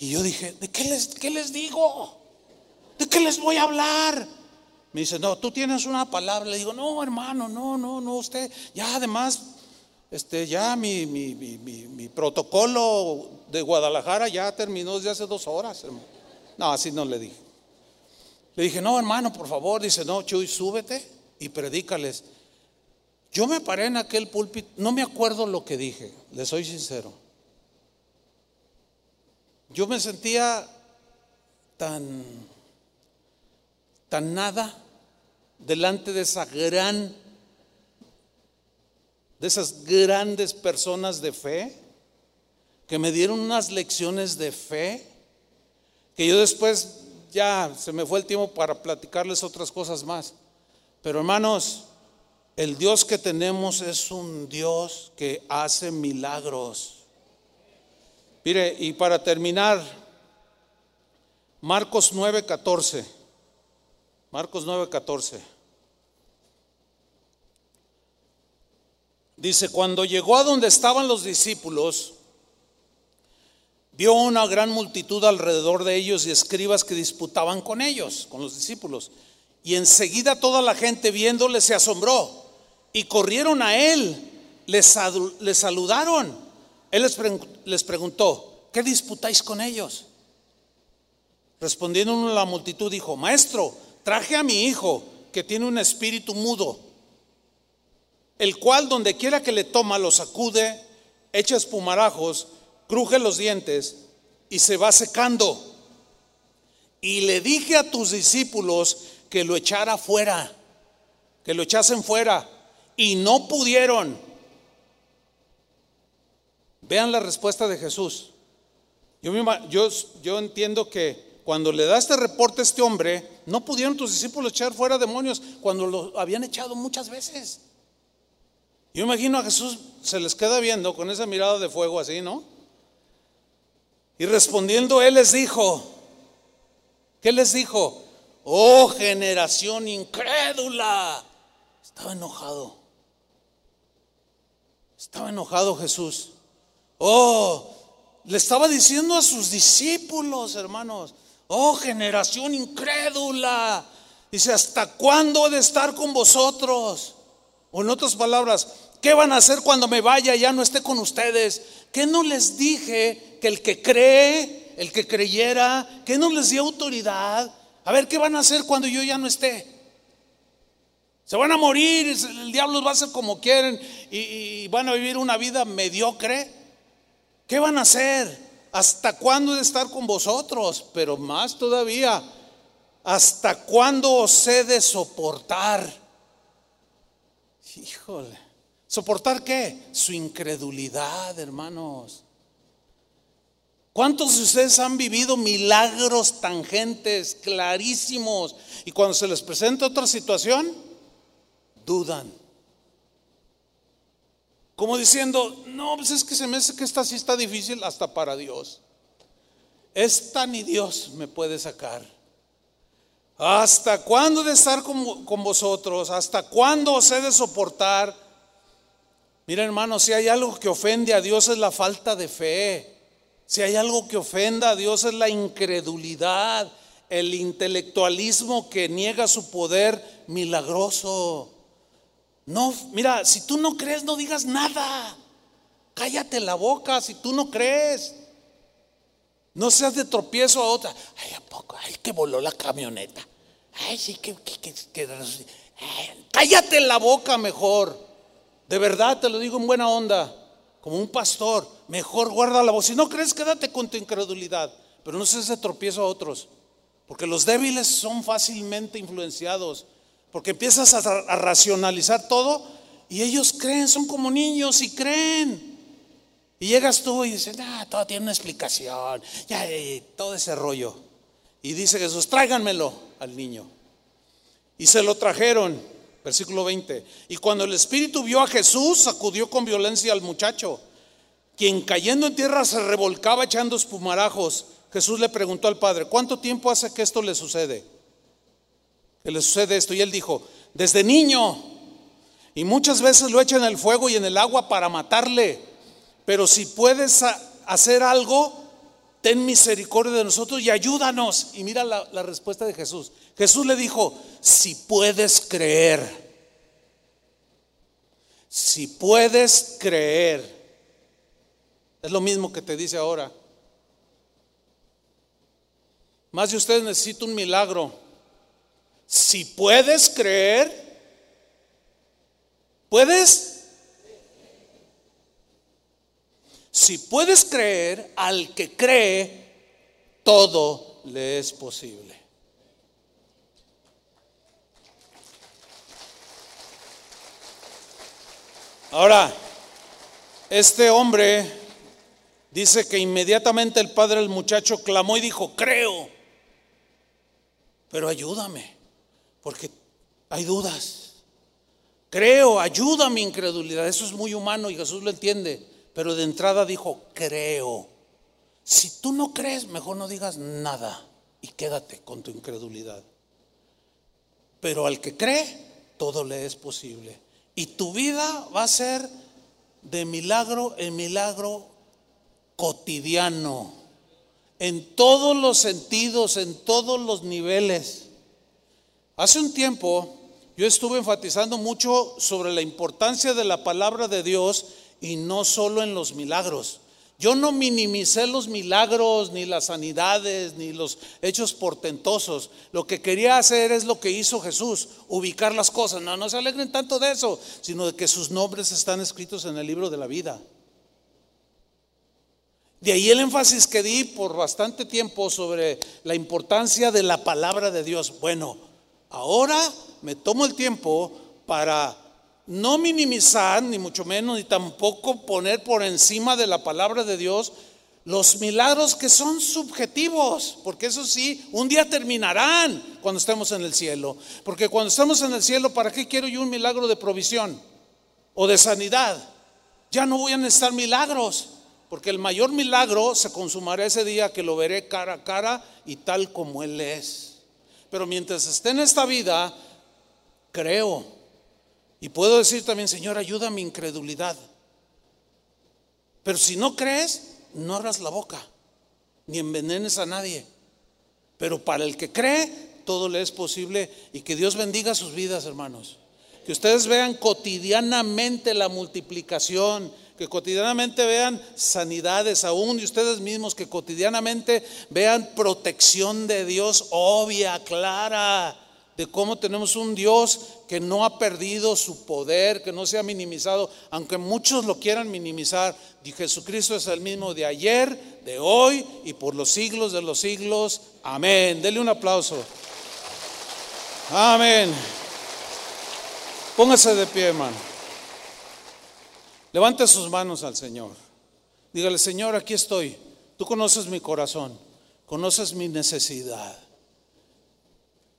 Speaker 1: Y yo dije, ¿de qué les, qué les digo? ¿De qué les voy a hablar? Me dice, no, tú tienes una palabra. Le digo, no, hermano, no, no, no, usted, ya además, este, ya mi, mi, mi, mi protocolo de Guadalajara ya terminó desde hace dos horas. No, así no le dije. Le dije, no, hermano, por favor. Dice, no, Chuy, súbete y predícales. Yo me paré en aquel púlpito, no me acuerdo lo que dije, le soy sincero. Yo me sentía tan, tan nada delante de esa gran, de esas grandes personas de fe, que me dieron unas lecciones de fe, que yo después ya se me fue el tiempo para platicarles otras cosas más. Pero hermanos, el Dios que tenemos es un Dios que hace milagros. Mire, y para terminar, Marcos 9:14. Marcos 9:14. Dice, cuando llegó a donde estaban los discípulos, vio una gran multitud alrededor de ellos y escribas que disputaban con ellos, con los discípulos. Y enseguida toda la gente viéndole se asombró y corrieron a él, le, saludaron. Él les, les preguntó, ¿qué disputáis con ellos? Respondiendo la multitud dijo, maestro, traje a mi hijo que tiene un espíritu mudo, el cual donde quiera que le toma lo sacude, echa espumarajos, cruje los dientes y se va secando. Y le dije a tus discípulos que lo echara fuera, que lo echasen fuera, y no pudieron. Vean la respuesta de Jesús. Yo, yo, entiendo que cuando le da este reporte a este hombre, no pudieron tus discípulos echar fuera demonios cuando lo habían echado muchas veces. Yo imagino a Jesús se les queda viendo con esa mirada de fuego así, ¿no? Y respondiendo él les dijo, ¿qué les dijo? Oh generación incrédula. Estaba enojado. Estaba enojado Jesús. Oh, le estaba diciendo a sus discípulos, hermanos, Oh, generación incrédula. Dice, ¿hasta cuándo he de estar con vosotros? O en otras palabras, ¿qué van a hacer cuando me vaya y ya no esté con ustedes? ¿Qué no les dije que el que cree, el que creyera, que no les dio autoridad? A ver, ¿qué van a hacer cuando yo ya no esté? Se van a morir, el diablo va a hacer como quieren y van a vivir una vida mediocre. ¿Qué van a hacer? ¿hasta cuándo he de estar con vosotros? Pero más todavía, ¿hasta cuándo os he de soportar? Híjole, ¿soportar qué? Su incredulidad, hermanos. ¿Cuántos de ustedes han vivido milagros tangentes, clarísimos, y cuando se les presenta otra situación, dudan? Como diciendo, no, pues es que se me hace que esta sí está difícil hasta para Dios. Esta ni Dios me puede sacar. ¿Hasta cuándo de estar con, con vosotros? ¿Hasta cuándo os he de soportar? Mira hermano, si hay algo que ofende a Dios es la falta de fe. Si hay algo que ofenda a Dios es la incredulidad, el intelectualismo que niega su poder milagroso. No, mira, si tú no crees, no digas nada. Cállate la boca si tú no crees. No seas de tropiezo a otra. Ay, ¿a poco? Ay, que voló la camioneta. Ay, sí, que, cállate la boca mejor. De verdad te lo digo en buena onda. Como un pastor, mejor guarda la voz. Si no crees, quédate con tu incredulidad. Pero no seas de tropiezo a otros. Porque los débiles son fácilmente influenciados porque empiezas a, racionalizar todo y ellos creen, son como niños y creen. Y llegas tú y dices, ah, todo tiene una explicación, ya, todo ese rollo. Y dice Jesús, tráiganmelo al niño. Y se lo trajeron, versículo 20. Y cuando el espíritu vio a Jesús, sacudió con violencia al muchacho, quien cayendo en tierra se revolcaba echando espumarajos. Jesús le preguntó al padre, ¿cuánto tiempo hace que esto le sucede? Que le sucede esto. Y él dijo, desde niño, y muchas veces lo echan en el fuego y en el agua para matarle, pero si puedes hacer algo, ten misericordia de nosotros y ayúdanos. Y mira la, la respuesta de Jesús. Jesús le dijo, si puedes creer, si puedes creer, es lo mismo que te dice ahora. Más de ustedes necesita un milagro. Si puedes creer, ¿puedes? Si puedes creer, al que cree, todo le es posible. Ahora, este hombre dice que inmediatamente el padre del muchacho clamó y dijo, creo, pero ayúdame porque hay dudas. Creo, ayuda a mi incredulidad. Eso es muy humano y Jesús lo entiende. Pero de entrada dijo, creo. Si tú no crees, mejor no digas nada y quédate con tu incredulidad. Pero al que cree, todo le es posible. Y tu vida va a ser de milagro en milagro cotidiano, en todos los sentidos, en todos los niveles. Hace un tiempo yo estuve enfatizando mucho sobre la importancia de la palabra de Dios y no solo en los milagros. Yo no minimicé los milagros, ni las sanidades, ni los hechos portentosos. Lo que quería hacer es lo que hizo Jesús, ubicar las cosas. No, no se alegren tanto de eso, sino de que sus nombres están escritos en el libro de la vida. De ahí el énfasis que di por bastante tiempo sobre la importancia de la palabra de Dios. Bueno, ahora me tomo el tiempo para no minimizar, ni mucho menos, ni tampoco poner por encima de la palabra de Dios los milagros que son subjetivos, porque eso sí, un día terminarán cuando estemos en el cielo. Porque cuando estemos en el cielo, ¿para qué quiero yo un milagro de provisión o de sanidad? Ya no voy a necesitar milagros, porque el mayor milagro se consumará ese día que lo veré cara a cara y tal como Él es. Pero mientras esté en esta vida, creo y puedo decir también, Señor, ayuda a mi incredulidad. Pero si no crees, no abras la boca, ni envenenes a nadie. Pero para el que cree, todo le es posible y que Dios bendiga sus vidas, hermanos. Que ustedes vean cotidianamente la multiplicación, que cotidianamente vean sanidades aún y ustedes mismos, que cotidianamente vean protección de Dios obvia, clara de cómo tenemos un Dios que no ha perdido su poder, que no se ha minimizado, aunque muchos lo quieran minimizar. Y Jesucristo es el mismo de ayer, de hoy y por los siglos de los siglos. Amén. Dele un aplauso. Amén. Póngase de pie, hermano. Levante sus manos al Señor. Dígale, Señor, aquí estoy. Tú conoces mi corazón, conoces mi necesidad.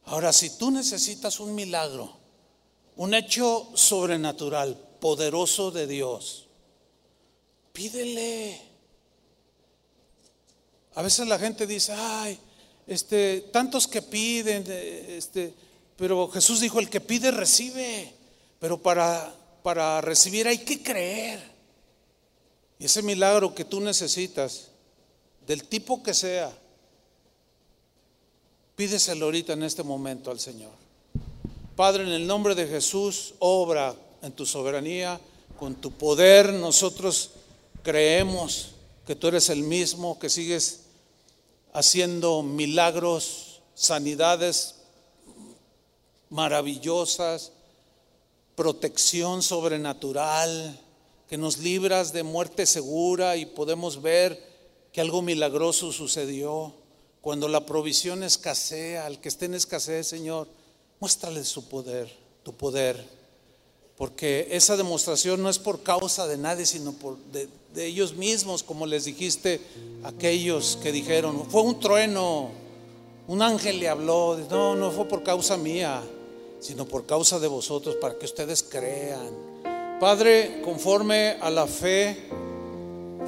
Speaker 1: Ahora, si tú necesitas un milagro, un hecho sobrenatural, poderoso de Dios, pídele. A veces la gente dice, ay, este, tantos que piden, este, pero Jesús dijo, el que pide recibe, pero para, para recibir hay que creer. Y ese milagro que tú necesitas, del tipo que sea, Pídeselo ahorita en este momento al Señor. Padre, en el nombre de Jesús, obra en tu soberanía, con tu poder. Nosotros creemos que tú eres el mismo, que sigues haciendo milagros, sanidades maravillosas, protección sobrenatural, que nos libras de muerte segura y podemos ver que algo milagroso sucedió. Cuando la provisión escasea, al que esté en escasez, Señor, muéstrale su poder, tu poder. Porque esa demostración no es por causa de nadie, sino por de, ellos mismos, como les dijiste aquellos que dijeron, fue un trueno, un ángel le habló, no, no fue por causa mía, sino por causa de vosotros, para que ustedes crean. Padre, conforme a la fe,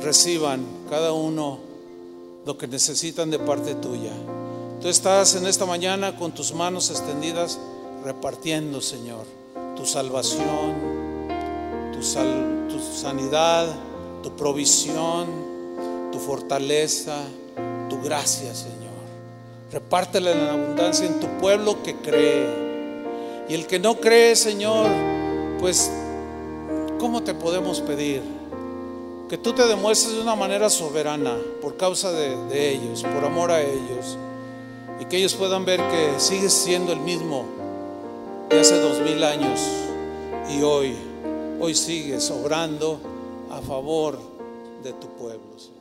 Speaker 1: reciban cada uno lo que necesitan de parte tuya. Tú estás en esta mañana con tus manos extendidas repartiendo, Señor, tu salvación, tu, sanidad, tu provisión, tu fortaleza, tu gracia, Señor. Repártela en abundancia en tu pueblo que cree. Y el que no cree, Señor, pues, ¿cómo te podemos pedir? que tú te demuestres de una manera soberana por causa de, ellos, por amor a ellos, y que ellos puedan ver que sigues siendo el mismo de hace dos mil años y hoy, hoy sigues obrando a favor de tu pueblo.